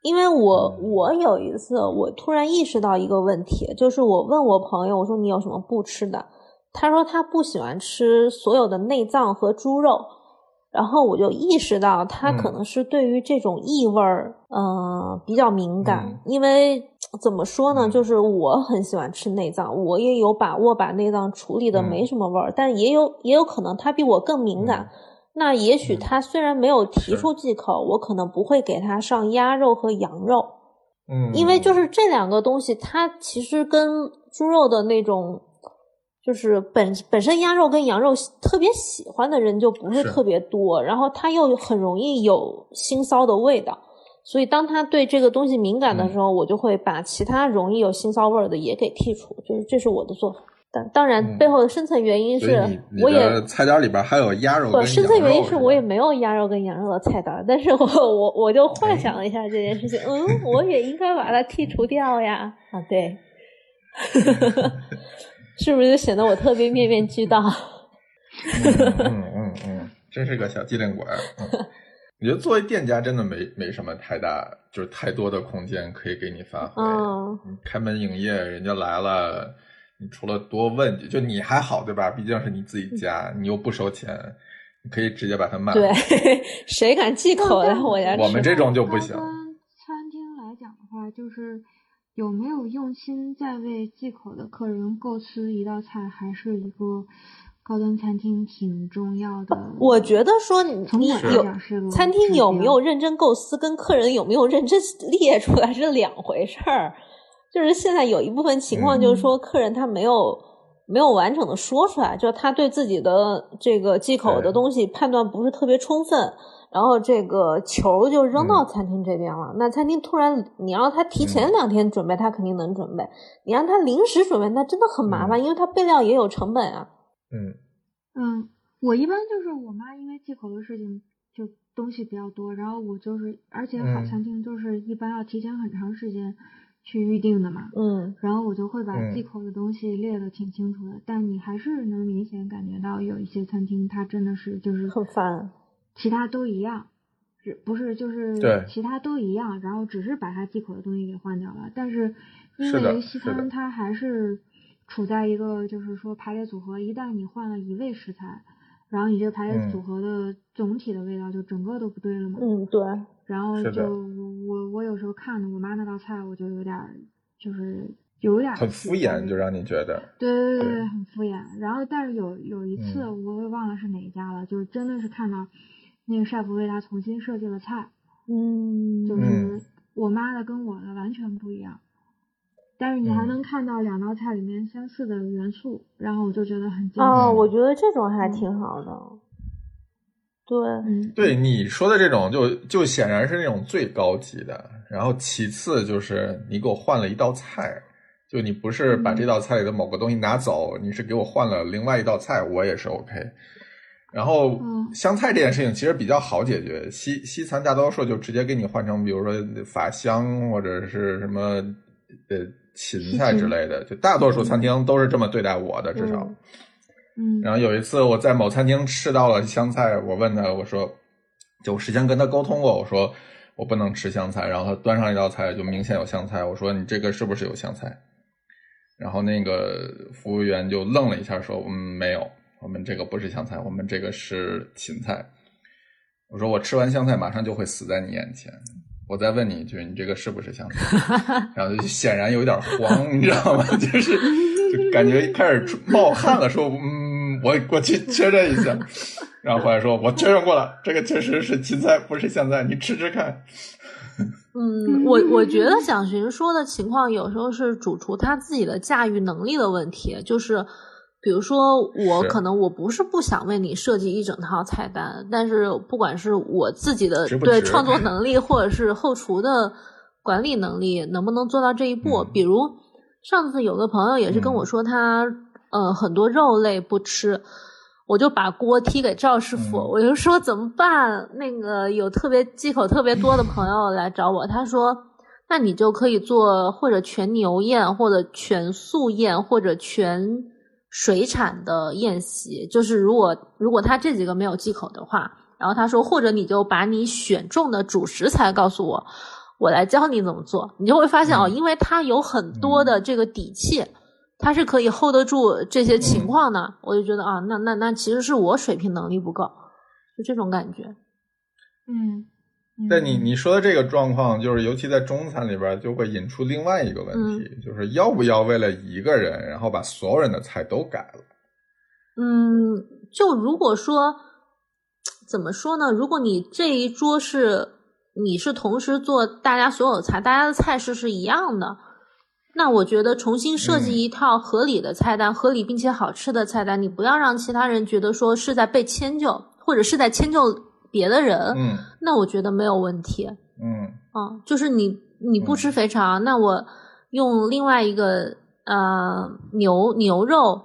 因为我嗯我有一次，我突然意识到一个问题，就是我问我朋友，我说你有什么不吃的？他说他不喜欢吃所有的内脏和猪肉，然后我就意识到他可嗯。能是对于这种异味儿，嗯、比较敏感，嗯。因为怎么说呢，嗯。就是我很喜欢吃内脏，我也有把握把内脏处理的没嗯。什么味儿，但也有也有可能他比我更敏感。那也许嗯。他虽然没有提出忌口，我可能不会给他上鸭肉和羊肉，嗯，因为就是这两个东西，它其实跟猪肉的那种，就是本本身鸭肉跟羊肉特别喜欢的人就不是是。特别多，然后它又很容易有腥臊的味道，所以当他对这个东西敏感的嗯。时候，我就会把其他容易有腥臊味儿的也给剔除，就是这是我的做法。但当然嗯。背后的深层原因是我也的菜单里边还有鸭肉不，跟深层原因是我也没有鸭肉跟羊肉的菜单，但是我我我就幻想了一下这件事情，嗯，我也应该把它剔除掉呀。啊，对，[LAUGHS] 是不是就显得我特别面面俱到？嗯嗯嗯嗯，真是个小机灵鬼儿。嗯，我觉得作为店家真的没没什么太大，就是太多的空间可以给你发挥。嗯你开门营业，人家来了，你除了多问几，就你还好对吧？毕竟是你自己家，你又不收钱，你可以直接把它卖了。对，[LAUGHS] 谁敢忌口来我家？我们这种就不行餐厅来讲的话，就是有没有用心在为忌口的客人构思一道菜，还是一个高端餐厅挺重要的。我觉得说你有餐厅有没有认真构思，跟客人有没有认真列出来是两回事儿。就是现在有一部分情况，就是说客人他没有、没有完整的说出来，就是他对自己的这个忌口的东西判断不是特别充分，然后这个球就扔到嗯。餐厅这边了。那餐厅突然你让他提前嗯。两天准备，他肯定能准备；你让他临时准备，那真的很麻烦，因为他备料也有成本啊。嗯。嗯，我一般就是我妈因为忌口的事情，就东西比较多，然后我就是，而且好嗯。餐厅就是一般要提前很长时间去预定的嘛，嗯。然后我就会把嗯。忌口的东西列的挺清楚的，但你还是能明显感觉到有一些餐厅它真的是就是很烦。其他都一样，是不是就是其他都一样，然后只是把它忌口的东西给换掉了，但是因为西餐它还是处在一个就是说排列组合，一旦你换了一味食材，然后你这个排列嗯组合的总体的味道就整个都不对了嘛。嗯，对。然后就我我有时候看着我妈那道菜，我就有点儿就是有点儿很敷衍，就让你觉得。对对对对对，很敷衍。然后但是有有一次嗯我也忘了是哪一家了，就是真的是看到那个晒服为他重新设计了菜，嗯，就嗯是我妈的跟我的完全不一样。但是你还嗯能看到两道菜里面相似的元素，然后我就觉得很惊喜。哦，嗯我觉得这种还嗯挺好的。对，嗯，对你说的这种就，就显然是那种最高级的。然后其次就是你给我换了一道菜，就你不是把嗯这道菜里的某个东西拿走，你是给我换了另外一道菜，我也是 OK。然后嗯香菜这件事情其实比较好解决，西西餐大多数就直接给你换成，比如说法香或者是什么呃芹菜之类的，就大多数餐厅都是这么对待我的，至少。嗯嗯，然后有一次我在某餐厅吃到了香菜，我问他，我说，就我事先跟他沟通过，我说我不能吃香菜，然后他端上一道菜就明显有香菜，我说你这个是不是有香菜？然后那个服务员就愣了一下，说嗯没有，我们这个不是香菜，我们这个是芹菜。我说我吃完香菜马上就会死在你眼前，我再问你一句，你这个是不是香菜？[LAUGHS] 然后就显然有点慌，你知道吗？[LAUGHS] 就是就感觉开始冒汗了，说嗯，我我去确认一下。然后后来说，我确认过了，这个确实是芹菜，不是香菜，你吃吃看。嗯，我我觉得蒋寻说的情况有时候是主厨他自己的驾驭能力的问题，就是比如说我可能我不是不想为你设计一整套菜单，但是不管是我自己的对创作能 [LAUGHS] 力，或者是后厨的管理能力，能不能做到这一步？嗯比如上次有个朋友也是跟我说他、呃很多肉类不吃。我就把锅踢给赵师傅，嗯我就说怎么办？那个有特别忌口特别多的朋友来找我，他说，那你就可以做或者全牛宴，或者全素宴，或者全水产的宴席。就是如果如果他这几个没有忌口的话，然后他说，或者你就把你选中的主食材告诉我，我来教你怎么做。你就会发现哦，嗯因为他有很多的这个底气。他是可以 hold 得住这些情况的，我就觉得啊，那那那其实是我水平能力不够，就这种感觉。嗯，嗯但你你说的这个状况，就是尤其在中餐里边，就会引出另外一个问题，就是要不要为了一个人，然后把所有人的菜都改了？嗯，就如果说怎么说呢？如果你这一桌是你是同时做大家所有菜，大家的菜式是一样的，那我觉得重新设计嗯一套合理的菜单，合理并且好吃的菜单，你不要让其他人觉得说是在被迁就，或者是在迁就别的人，嗯那我觉得没有问题。嗯啊，就是你你不吃肥肠，那我用另外一个呃牛牛肉，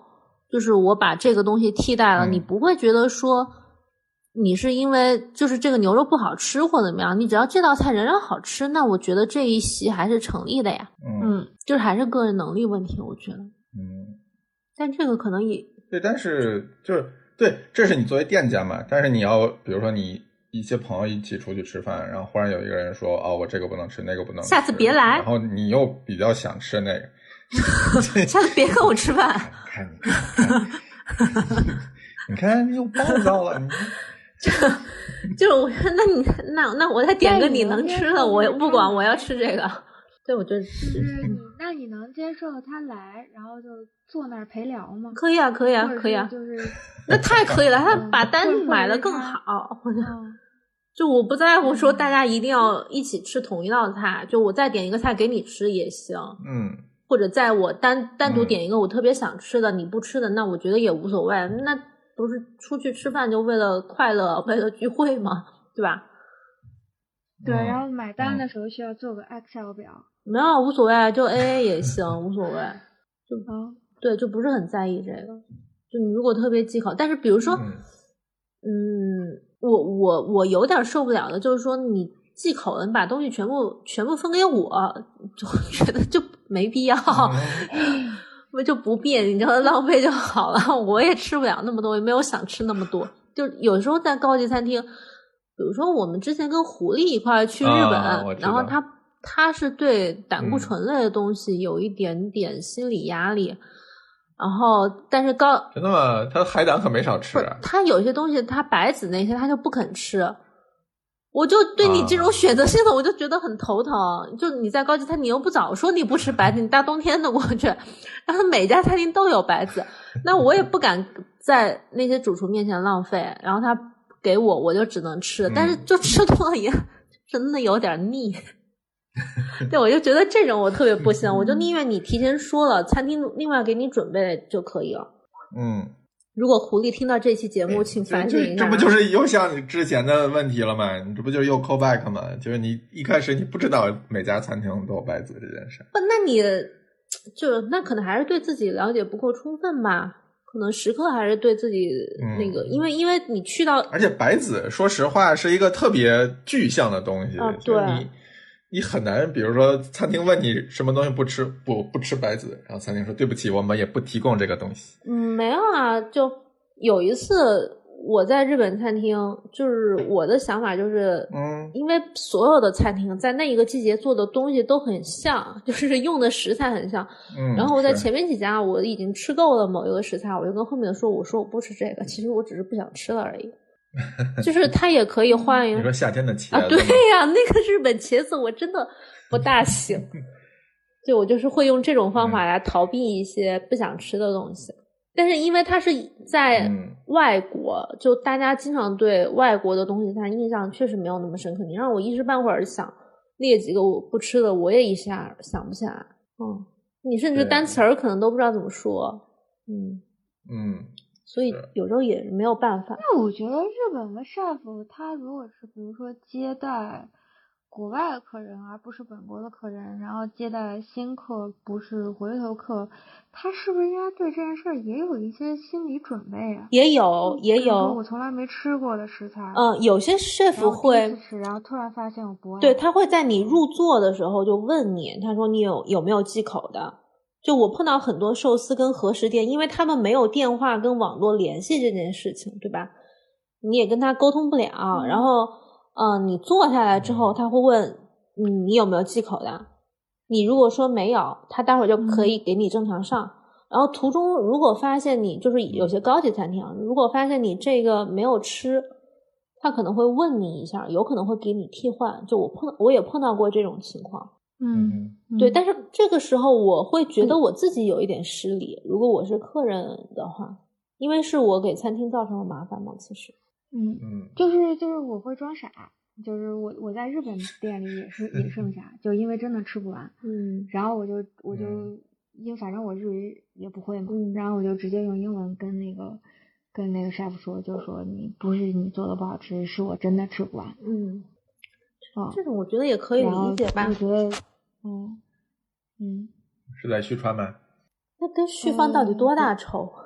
就是我把这个东西替代了，嗯你不会觉得说你是因为就是这个牛肉不好吃或怎么样，你只要这道菜仍然好吃，那我觉得这一席还是成立的呀。嗯嗯，就是还是个人能力问题，我觉得。嗯，但这个可能也对，但是就是对，这是你作为店家嘛，但是你要比如说你。一些朋友一起出去吃饭，然后忽然有一个人说：“哦，我这个不能吃，那个不能吃。”下次别来然后你又比较想吃那个，[LAUGHS] 下次别跟我吃饭。[LAUGHS] 看你看，你看，你又暴躁了，你就是我，那你那那我再点个你能吃的，我不管，我要吃这个。对，我觉得就是你，那你能接受他来，然后就坐那儿陪聊吗？可以啊，可以啊可以啊，就是，那太可以了，他嗯把单买的更好。我觉得嗯就我不在乎说大家一定要一起吃同一道菜，就我再点一个菜给你吃也行，嗯或者在我单单独嗯点一个我特别想吃的你不吃的，那我觉得也无所谓。那不是出去吃饭就为了快乐，为了聚会吗？对吧？对，嗯然后买单嗯的时候需要做个 Excel 表。没有无所谓，就 A A [LAUGHS] 也行，无所谓。嗯，对，就不是很在意这个。就你如果特别忌口，但是比如说，嗯嗯，我我我有点受不了的，就是说你忌口了，你把东西全部全部分给我，就 [LAUGHS] 觉得就没必要，嗯 [LAUGHS] 我就不必，你知道浪费就好了。我也吃不了那么多，也没有想吃那么多。就有时候在高级餐厅，比如说我们之前跟狐狸一块儿去日本，然后他他是对胆固嗯醇类的东西有一点点心理压力。然后，但是高真的吗？他海胆可没少吃。他有些东西，他白子那些他就不肯吃，我就对你这种啊选择性的，我就觉得很头疼。就你在高级餐厅，你又不早说你不吃白子，你大冬天的过去，然后每家餐厅都有白子，那我也不敢在那些主厨面前浪费。然后他给我，我就只能吃，但是嗯就吃多了也 [LAUGHS] 真的有点腻。[LAUGHS] 对，我就觉得这种我特别不行，我就宁愿你提前说了，餐厅另外给你准备就可以了。嗯，如果狐狸听到这期节目，请反省一下。这不就是又像你之前的问题了吗？你这不就是又 call back 吗？就是你一开始你不知道每家餐厅都有白子这件事。不？那你就那可能还是对自己了解不够充分吧？可能时刻还是对自己嗯那个，因为因为你去到而且白子，说实话是一个特别具象的东西，啊对就是你你很难，比如说餐厅问你什么东西不吃，不不吃白子，然后餐厅说对不起，我们也不提供这个东西。嗯没有啊，就有一次我在日本餐厅，就是我的想法就是，嗯因为所有的餐厅在那一个季节做的东西都很像，[LAUGHS] 就是用的食材很像。嗯，然后我在前面几家我已经吃够了某一个食材，我就跟后面的说，我说我不吃这个，其实我只是不想吃了而已。[LAUGHS] 就是它也可以换一你说夏天的茄啊，对子吗呀、那个日本茄子我真的不大行。[LAUGHS] 对我就是会用这种方法来逃避一些不想吃的东西，但是因为它是在嗯外国，就大家经常对外国的东西，它印象确实没有那么深刻。你让我一时半会儿想列几个我不吃的，我也一下想不起来。嗯，你甚至单词儿可能都不知道怎么说。嗯，嗯，所以有时候也没有办法。那我觉得日本的 chef 他如果是比如说接待国外的客人，而不是本国的客人，然后接待新客不是回头客，他是不是应该对这件事儿也有一些心理准备啊？也有，也有我，从来没吃过的食材，嗯，有些 chef 会吃，然后突然发现我不爱，对，他会在你入座的时候就问你，他说你有有没有忌口的？就我碰到很多寿司跟和食店，因为他们没有电话跟网络联系这件事情，对吧？你也跟他沟通不了，嗯然后，呃，你坐下来之后，他会问你你有没有忌口的？你如果说没有，他待会儿就可以给你正常上。然后途中如果发现你就是有些高级餐厅啊，如果发现你这个没有吃，他可能会问你一下，有可能会给你替换。就我碰我也碰到过这种情况，嗯，对，嗯但是这个时候我会觉得我自己有一点失礼。如果我是客人的话，因为是我给餐厅造成了麻烦嘛，其实。嗯，嗯就是就是我会装傻，就是我我在日本店里也是也剩下，[LAUGHS] 就因为真的吃不完，嗯然后我就我就嗯因为反正我日语也不会嘛，嗯然后我就直接用英文跟那个跟那个 chef 说，就说你不是你做的不好吃，是我真的吃不完嗯，啊。这种我觉得也可以理解吧我。觉得，嗯嗯，是在旭川吗？那跟旭芳到底多大仇？[LAUGHS]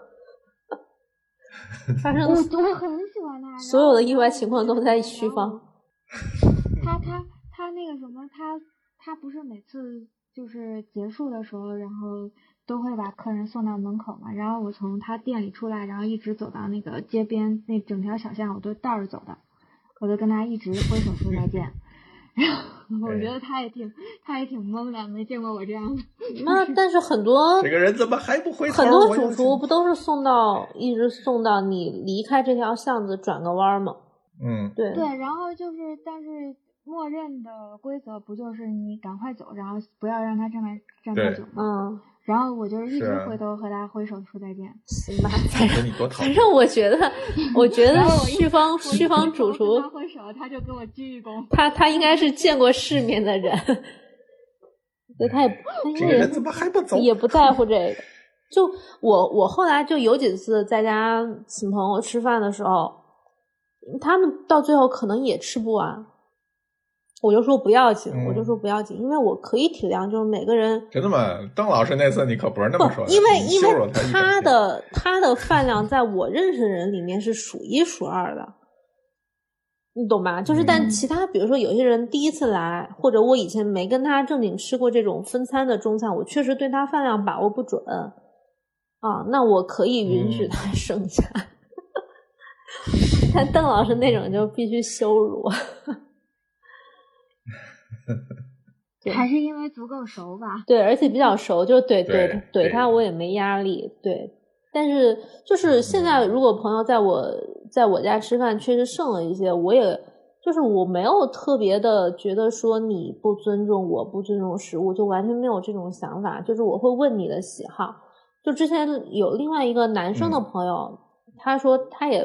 发生我我很喜欢他，所有的意外情况都在旭芳。[LAUGHS] 他他他那个什么，他他不是每次就是结束的时候，然后都会把客人送到门口嘛。然后我从他店里出来，然后一直走到那个街边那整条小巷，我都倒着走的，我就跟他一直挥手说再见。然 [LAUGHS] 后我觉得他也挺他也挺懵的，没见过我这样的。那 [LAUGHS] 但是很多这个人怎么还不回头？很多主厨不都是送到一直送到你离开这条巷子转个弯儿吗？嗯，对对，然后就是，但是默认的规则不就是你赶快走，然后不要让他站在站太久吗？嗯，然后我就是一直回头和他挥手说再见。行吧，反正我觉得，[LAUGHS] 我觉得旭芳旭芳主厨他挥手，他就跟我鞠一躬。他他应该是见过世面的人，[LAUGHS] 对，他也他应该也这个人怎么还不走？也不在乎这个。就我我后来就有几次在家请朋友吃饭的时候，他们到最后可能也吃不完，我就说不要紧，我就嗯说不要紧，因为我可以体谅，就是每个人真的吗？邓老师那次你可不是那么说，的，因为因为他的他的饭量在我认识的人里面是数一数二的，你懂吧？就是但嗯其他比如说有些人第一次来，或者我以前没跟他正经吃过这种分餐的中餐，我确实对他饭量把握不准啊，那我可以允许嗯他 [LAUGHS] 剩下。[LAUGHS] 但邓老师那种就必须羞辱，对还是因为足够熟吧？对，而且比较熟，就怼怼怼他，我也没压力。对，但是就是现在，如果朋友在我在我家吃饭，确实剩了一些，我也就是我没有特别的觉得说你不尊重我，不尊重食物，就完全没有这种想法。就是我会问你的喜好。就之前有另外一个男生的嗯朋友，他说他也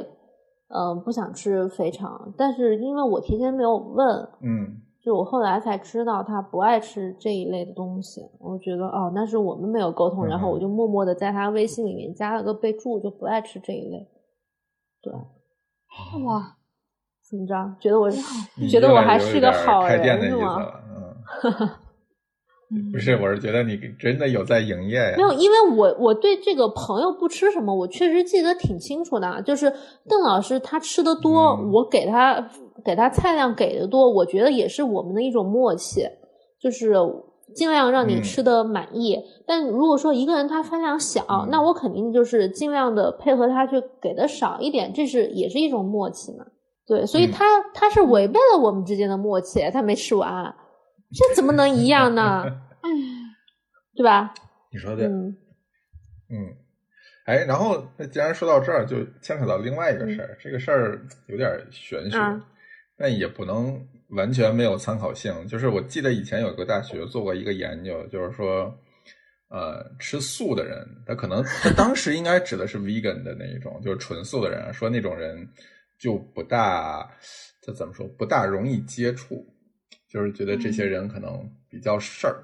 嗯、呃不想吃肥肠，但是因为我提前没有问，嗯就我后来才知道他不爱吃这一类的东西，我觉得哦，那是我们没有沟通，然后嗯我就默默的在他微信里面加了个备注，就不爱吃这一类。对，哇，怎么着？觉得我你觉得我还是个好人是吗？了，嗯，嗯 [LAUGHS] 不是，我是觉得你真的有在营业呀没。有，因为我我对这个朋友不吃什么，我确实记得挺清楚的啊。就是邓老师他吃的多，嗯我给他给他菜量给的多，我觉得也是我们的一种默契，就是尽量让你嗯吃的满意。但如果说一个人他饭量小，嗯那我肯定就是尽量的配合他去给的少一点，这是也是一种默契嘛。对，所以嗯他、他是违背了我们之间的默契，他没吃完，这怎么能一样呢？哎，[LAUGHS] 对吧？你说的，嗯。嗯，哎，然后那既然说到这儿，就牵扯到另外一个事儿，这个事儿有点玄学，啊但也不能完全没有参考性。就是我记得以前有个大学做过一个研究，就是说，呃，吃素的人，他可能他当时应该指的是 vegan 的那一种，就是纯素的人，说那种人就不大，这怎么说，不大容易接触，就是觉得这些人可能比较事儿。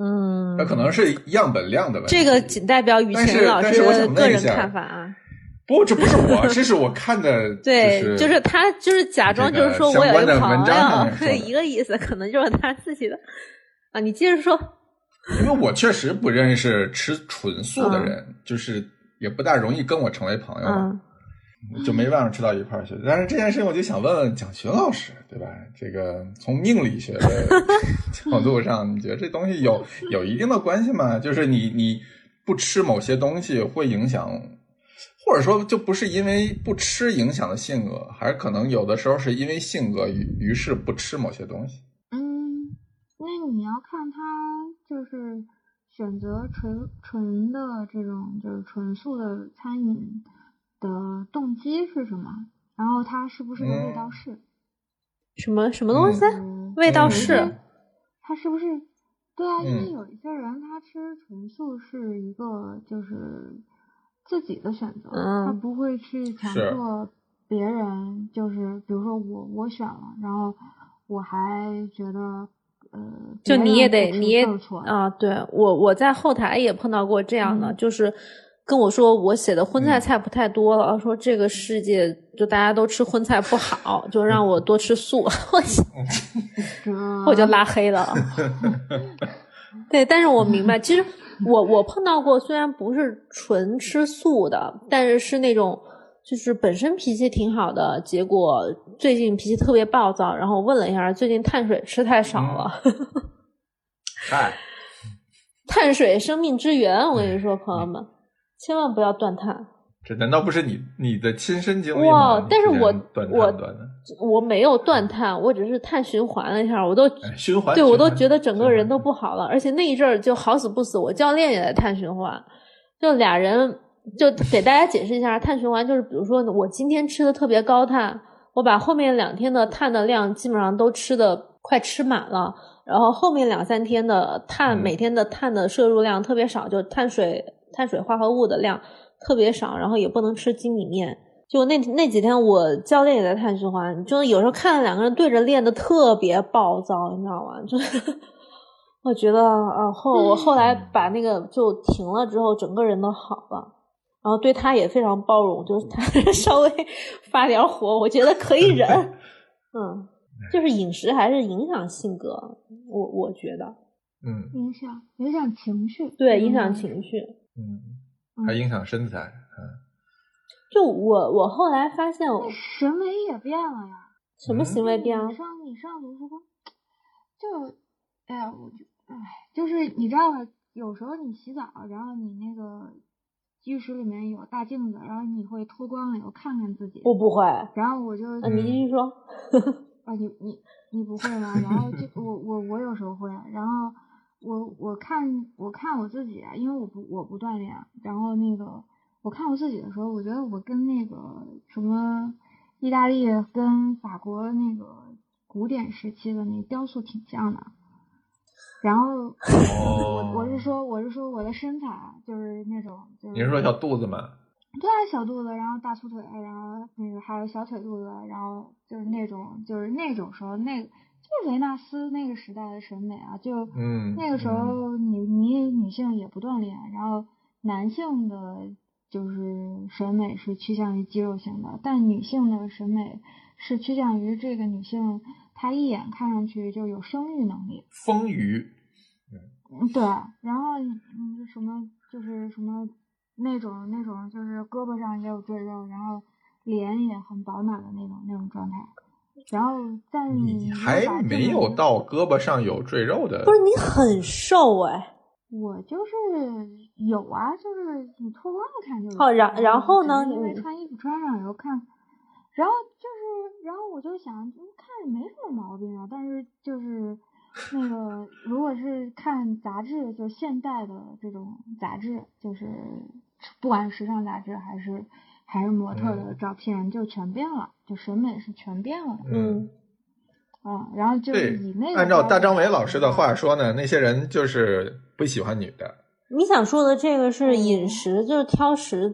嗯那，可能是样本量的问题。这个仅代表雨晴老师的个人问一下看法啊。不，这不是我，这是我看的，[LAUGHS] 对，就就是他就是假装就是说我有一个朋友，的一个意思，可能就是他自己的啊。你接着说，因为我确实不认识吃纯素的嗯人，就是也不大容易跟我成为朋友就没办法吃到一块儿去。但是这件事情，我就想问问蒋勋老师，对吧？这个从命理学的角度上，你觉得这东西有有一定的关系吗？就是你你不吃某些东西会影响，或者说就不是因为不吃影响的性格，还是可能有的时候是因为性格于于是不吃某些东西。嗯，那你要看他就是选择纯纯的这种就是纯素的餐饮的动机是什么，然后他是不是个味道嗯是？什么什么东西？嗯味道嗯是他是不是？对啊，因为嗯有一些人他吃纯素是一个就是自己的选择，他嗯不会去强迫别人，就是比如说我我选了，然后我还觉得呃，就你也得你也啊，对我我在后台也碰到过这样的，嗯就是跟我说我写的荤菜嗯菜不太多了，说这个世界就大家都吃荤菜不好，就让我多吃素，[LAUGHS] [LAUGHS] 我就拉黑了。[LAUGHS] 对，但是我明白，其实我我碰到过，虽然不是纯吃素的，但是是那种就是本身脾气挺好的，结果最近脾气特别暴躁，然后问了一下，最近碳水吃太少了。嗨，碳水生命之源，我跟你说，朋友们，千万不要断碳。这难道不是你你的亲身经历哇但是我断我碳断的我没有断碳，我只是碳循环了一下，我都哎循环，对我都觉得整个人都。不好了。而且那一阵儿就好死不死，我教练也在碳循环，就俩人就给大家解释一下，碳循环就是比如说我今天吃的特别高碳，我把后面两天的碳的量基本上都吃的快吃满了。然后后面两三天的碳，嗯每天的碳的摄入量特别少，就碳水、碳水化合物的量特别少，然后也不能吃精米面。就那那几天，我教练也在碳循环，就有时候看两个人对着练的特别暴躁，你知道吗？[LAUGHS] 就是我觉得啊，后我后来把那个就停了之后，整个人都好了。然后对他也非常包容，就是他 [LAUGHS] 稍微发点火，我觉得可以忍。[LAUGHS] 嗯，就是饮食还是影响性格，我我觉得嗯影响影响情绪，对影响嗯情绪。嗯，还影响身材。嗯，就我我后来发现审美 [LAUGHS] 也变了呀。什么行为变了你？上你上图书馆，就，哎呀，我就，哎，就是你知道吧？有时候你洗澡，然后你那个浴室里面有大镜子，然后你会脱光了以后看看自己。我不会，然后我就，啊，你继续说。[LAUGHS] 啊，你你你不会吗？然后就我我我有时候会，然后我我看我看我自己啊，因为我不我不锻炼，然后那个我看我自己的时候，我觉得我跟那个什么意大利跟法国那个古典时期的那雕塑挺像的。然后 [LAUGHS] 我我是说我是说我的身材啊就是那种就是你是说小肚子吗？对啊，小肚子，然后大粗腿，然后那个还有小腿肚子，然后就是那种就是那种时候，那个就是维纳斯那个时代的审美啊，就嗯那个时候你你女性也不锻炼，然后男性的就是审美是趋向于肌肉型的，但女性的审美是趋向于这个女性她一眼看上去就有生育能力，丰腴。嗯，对，然后嗯什么就是什么那种那种就是胳膊上也有赘肉，然后脸也很饱满的那种那种状态，然后在你又还没有到胳膊上有赘肉的，不是你很瘦哎，我就是有啊，就是你脱光了看就有。好然然后呢因为你穿衣服穿上以后看，然后就是，然后我就想，嗯看着没什么毛病啊，但是就是那个，如果是看杂志，就现代的这种杂志，就是不管是时尚杂志还是还是模特的嗯照片，就全变了，就审美是全变了。嗯啊，然后就是以那个按照大张伟老师的话说呢，那些人就是不喜欢女的。你想说的这个是嗯饮食，就是挑食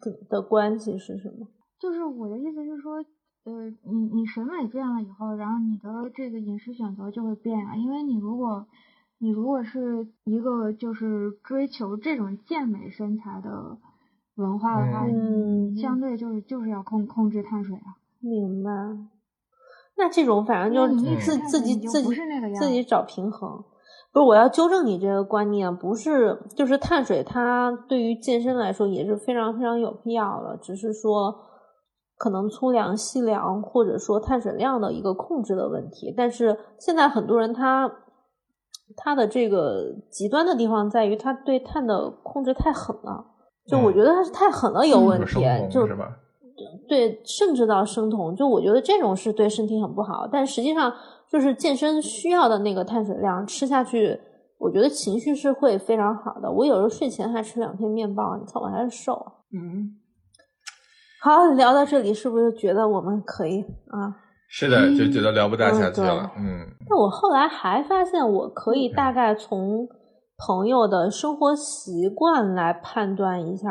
的的关系是什么？就是我的意思是说，呃，你你审美变了以后，然后你的这个饮食选择就会变啊，因为你如果你如果是一个就是追求这种健美身材的文化的话，嗯相对就是就是要控控制碳水啊。明白。那这种反正就是你自自己自己自己找平衡。不是，我要纠正你这个观念，不是就是碳水，它对于健身来说也是非常非常有必要的，只是说可能粗粮、细粮或者说碳水量的一个控制的问题。但是现在很多人他他的这个极端的地方在于他对碳的控制太狠了，就我嗯觉得他是太狠了有嗯问题，就是生就是吧？对，甚至到生酮，就我觉得这种是对身体很不好。但实际上，就是健身需要的那个碳水量吃下去，我觉得情绪是会非常好的。我有时候睡前还吃两片面包，你看我还是瘦。嗯，好，聊到这里，是不是觉得我们可以啊？是的，就觉得聊不大下去了。嗯那我后来还发现，我可以大概从朋友的生活习惯来判断一下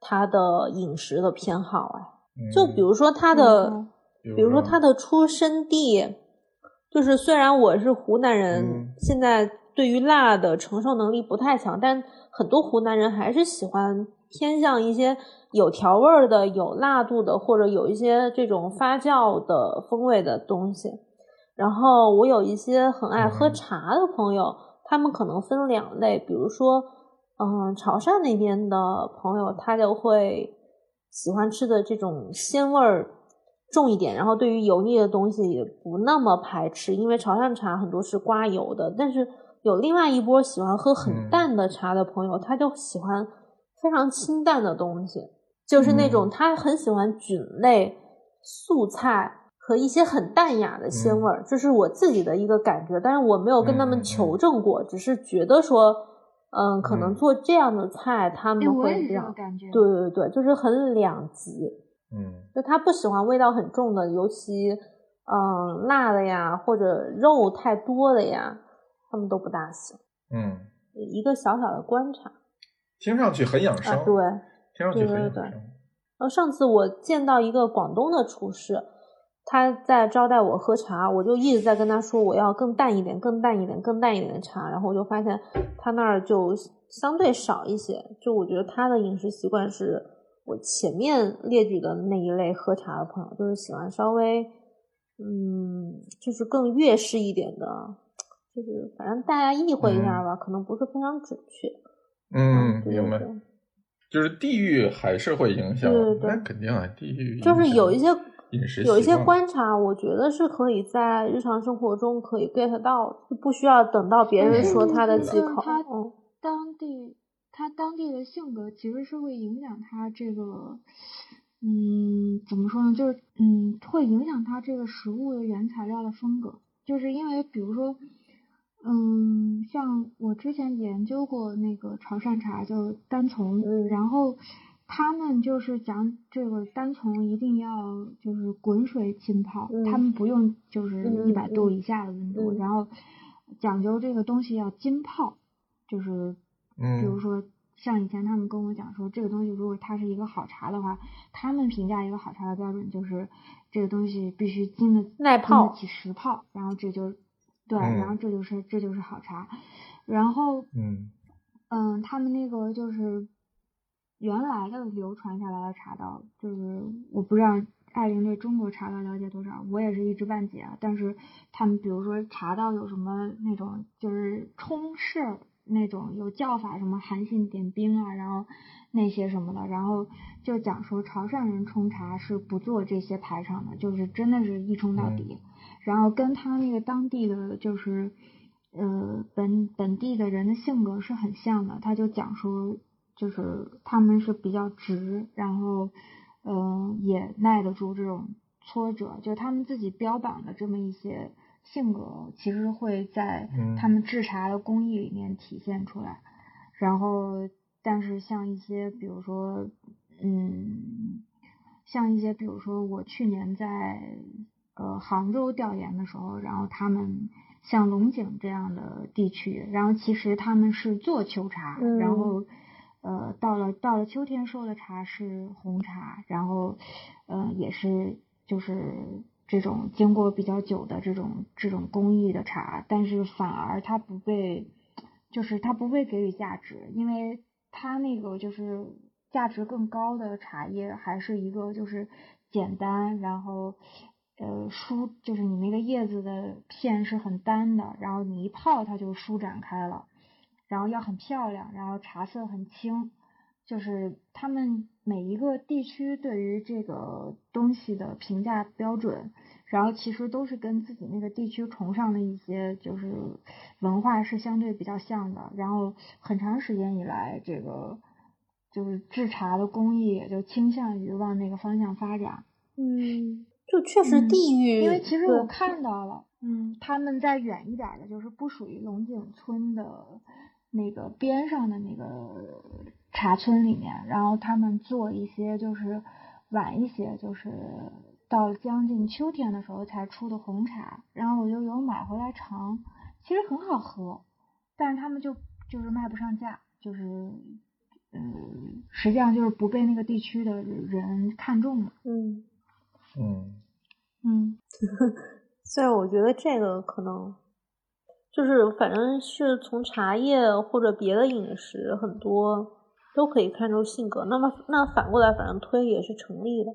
他的饮食的偏好。哎，嗯，就比如说他的。嗯比如说他的出生地，就是虽然我是湖南人，嗯现在对于辣的承受能力不太强，但很多湖南人还是喜欢偏向一些有调味儿的、有辣度的，或者有一些这种发酵的风味的东西。然后我有一些很爱喝嗯茶的朋友，他们可能分两类，比如说，嗯，潮汕那边的朋友，他就会喜欢吃的这种鲜味儿重一点，然后对于油腻的东西也不那么排斥，因为潮汕茶很多是刮油的。但是有另外一波喜欢喝很嗯淡的茶的朋友，他就喜欢非常清淡的东西，就是那种嗯他很喜欢菌类、素菜和一些很淡雅的鲜味儿，这是我自己的一个感觉，但是我没有跟他们求证过，只是觉得说，嗯，可能嗯做这样的菜他哎，们会这样，感觉。对对对，就是很两极。嗯就他不喜欢味道很重的，尤其嗯辣的呀，或者肉太多的呀，他们都不大行。嗯，一个小小的观察听上去很养生，啊，对。听上去很养生。然后上次我见到一个广东的厨师，他在招待我喝茶，我就一直在跟他说我要更淡一点、更淡一点、更淡一点的茶，然后我就发现他那儿就相对少一些。就我觉得他的饮食习惯是我前面列举的那一类喝茶的朋友，就是喜欢稍微嗯，就是更粤式一点的，就是反正大家意会一下吧，可能不是非常准确。嗯，明白。就是地域还是会影响，对对对那肯定啊，地域就是有一些饮食有一些观察，我觉得是可以在日常生活中可以 get 到的，就不需要等到别人说他的忌口。他嗯当地他当地的性格其实是会影响他这个，嗯，怎么说呢？就是嗯，会影响他这个食物的原材料的风格。就是因为比如说，嗯，像我之前研究过那个潮汕茶，就是单从，嗯然后他们就是讲这个单丛一定要就是滚水浸泡，嗯他们不用就是嗯一百度嗯以下的温度，嗯然后讲究这个东西要浸泡，就是嗯，比如说像以前他们跟我讲说，这个东西如果它是一个好茶的话，他们评价一个好茶的标准就是这个东西必须经得耐泡起实泡，然后这就对，嗯然后这就是这就是好茶，然后嗯嗯，他们那个就是原来的流传下来的茶道，就是我不知道艾琳对中国茶道了解多少，我也是一知半解啊。但是他们比如说茶道有什么那种就是冲式那种有叫法，什么韩信点兵啊，然后那些什么的，然后就讲说潮汕人冲茶是不做这些排场的，就是真的是一冲到底，然后跟他那个当地的就是。呃，本本地的人的性格是很像的，他就讲说，就是他们是比较直，然后，嗯、呃，也耐得住这种挫折，就他们自己标榜的这么一些性格，其实会在嗯。他们制茶的工艺里面体现出来。然后但是像一些比如说，嗯，像一些比如说我去年在呃杭州调研的时候，然后他们像龙井这样的地区，然后其实他们是做秋茶，嗯。然后呃到了到了秋天收的茶是红茶，然后呃也是就是这种经过比较久的这种这种工艺的茶，但是反而它不被就是它不被给予价值，因为它那个就是价值更高的茶叶还是一个就是简单，然后呃舒就是你那个叶子的片是很单的，然后你一泡它就舒展开了，然后要很漂亮，然后茶色很清，就是他们每一个地区对于这个东西的评价标准，然后其实都是跟自己那个地区崇尚的一些就是文化是相对比较像的，然后很长时间以来，这个就是制茶的工艺也就倾向于往那个方向发展。嗯，就确实嗯地域，因为其实我看到了，嗯，他们在远一点儿的，就是不属于龙井村的那个边上的那个茶村里面，然后他们做一些就是晚一些，就是到了将近秋天的时候才出的红茶，然后我就有买回来尝，其实很好喝，但是他们就就是卖不上价，就是。嗯，实际上就是不被那个地区的人看中嘛。嗯，嗯嗯虽然我觉得这个可能就是反正是从茶叶或者别的饮食很多都可以看出性格，那么那反过来反正推也是成立的。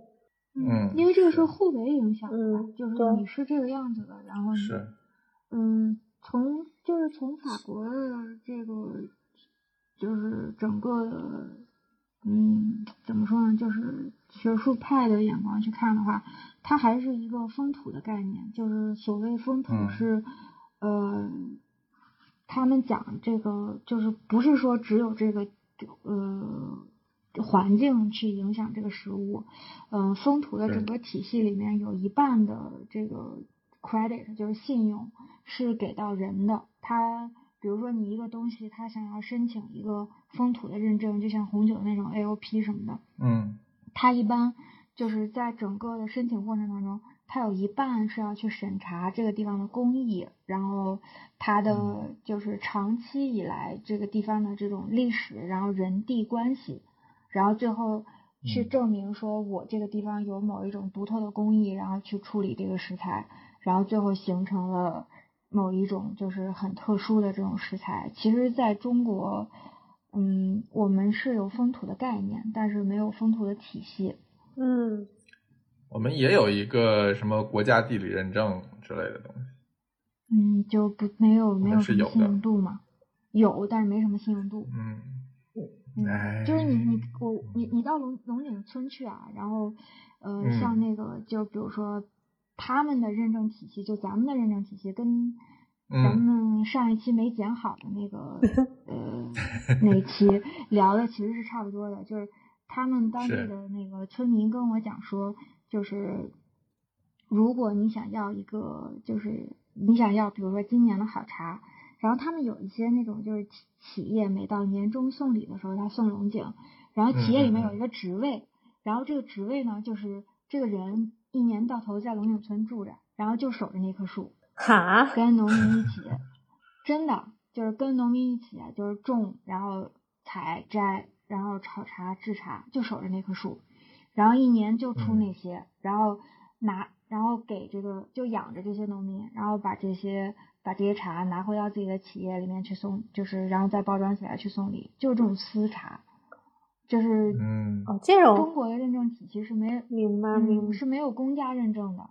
嗯因为这个是互为影响的，嗯就是你是这个样子的，然后你是嗯，从就是从法国的这个就是整个的嗯怎么说呢，就是学术派的眼光去看的话，它还是一个风土的概念，就是所谓风土嗯是、呃，他们讲这个就是不是说只有这个呃。环境去影响这个食物，嗯、风土的整个体系里面有一半的这个 credit 就是信用是给到人的。他比如说你一个东西，他想要申请一个风土的认证，就像红酒那种 AOP 什么的，嗯他一般就是在整个的申请过程当中，它有一半是要去审查这个地方的工艺，然后它的就是长期以来这个地方的这种历史，然后人地关系，然后最后去嗯证明说我这个地方有某一种独特的工艺，然后去处理这个食材，然后最后形成了某一种就是很特殊的这种食材。其实在中国，嗯，我们是有风土的概念，但是没有风土的体系。嗯我们也有一个什么国家地理认证之类的东西。嗯，就不没有没有什么信用度嘛，有，但是没什么信用度。嗯，嗯，哎，就是你你我你你到龙龙井村去啊，然后呃嗯像那个就比如说他们的认证体系，就咱们的认证体系跟咱嗯们上一期没剪好的那个 [LAUGHS] 呃那一期聊的其实是差不多的，就是他们当地的那个村民跟我讲说，就是如果你想要一个，就是你想要，比如说今年的好茶，然后他们有一些那种就是企企业每到年终送礼的时候，他送龙井，然后企业里面有一个职位，然后这个职位呢，就是这个人一年到头在龙井村住着，然后就守着那棵树，哈，[LAUGHS] 跟农民一起，真的就是跟农民一起，就是种，然后采摘，然后炒茶制茶，就守着那棵树，然后一年就出那些，然后拿，然后给这个就养着这些农民，然后把这些把这些茶拿回到自己的企业里面去送，就是然后再包装起来去送礼，就是这种私茶，就是嗯。哦，这种中国的认证体系是没明白明白，嗯是没有公家认证的，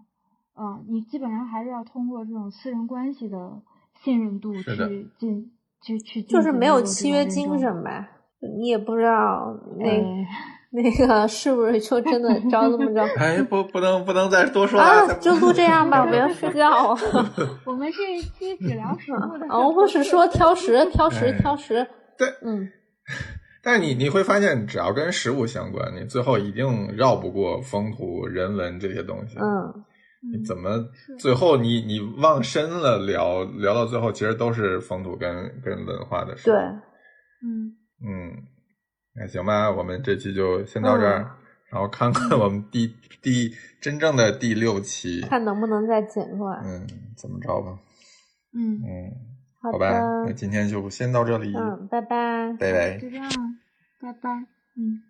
嗯，你基本上还是要通过这种私人关系的信任度去进去去就是没有契约精神呗。你也不知道。那、哎 [LAUGHS] 那个是不是就真的着这么着 [LAUGHS] 哎，不不能不能再多说了，啊就录这样吧，我要睡觉了。[LAUGHS] 我们是一期只聊食物的啊，我是说挑食，挑食，哎挑食。对，嗯，但是你你会发现，只要跟食物相关，你最后一定绕不过风土人文这些东西。嗯，你怎么最后你你往深了聊聊到最后，其实都是风土跟跟文化的事。对，嗯嗯，那行吧，我们这期就先到这儿，嗯然后看看我们第第真正的第六期，看能不能再剪出来。嗯，怎么着吧？嗯，嗯，好好吧，那今天就先到这里，嗯，拜拜。拜拜。就这样，拜拜，嗯。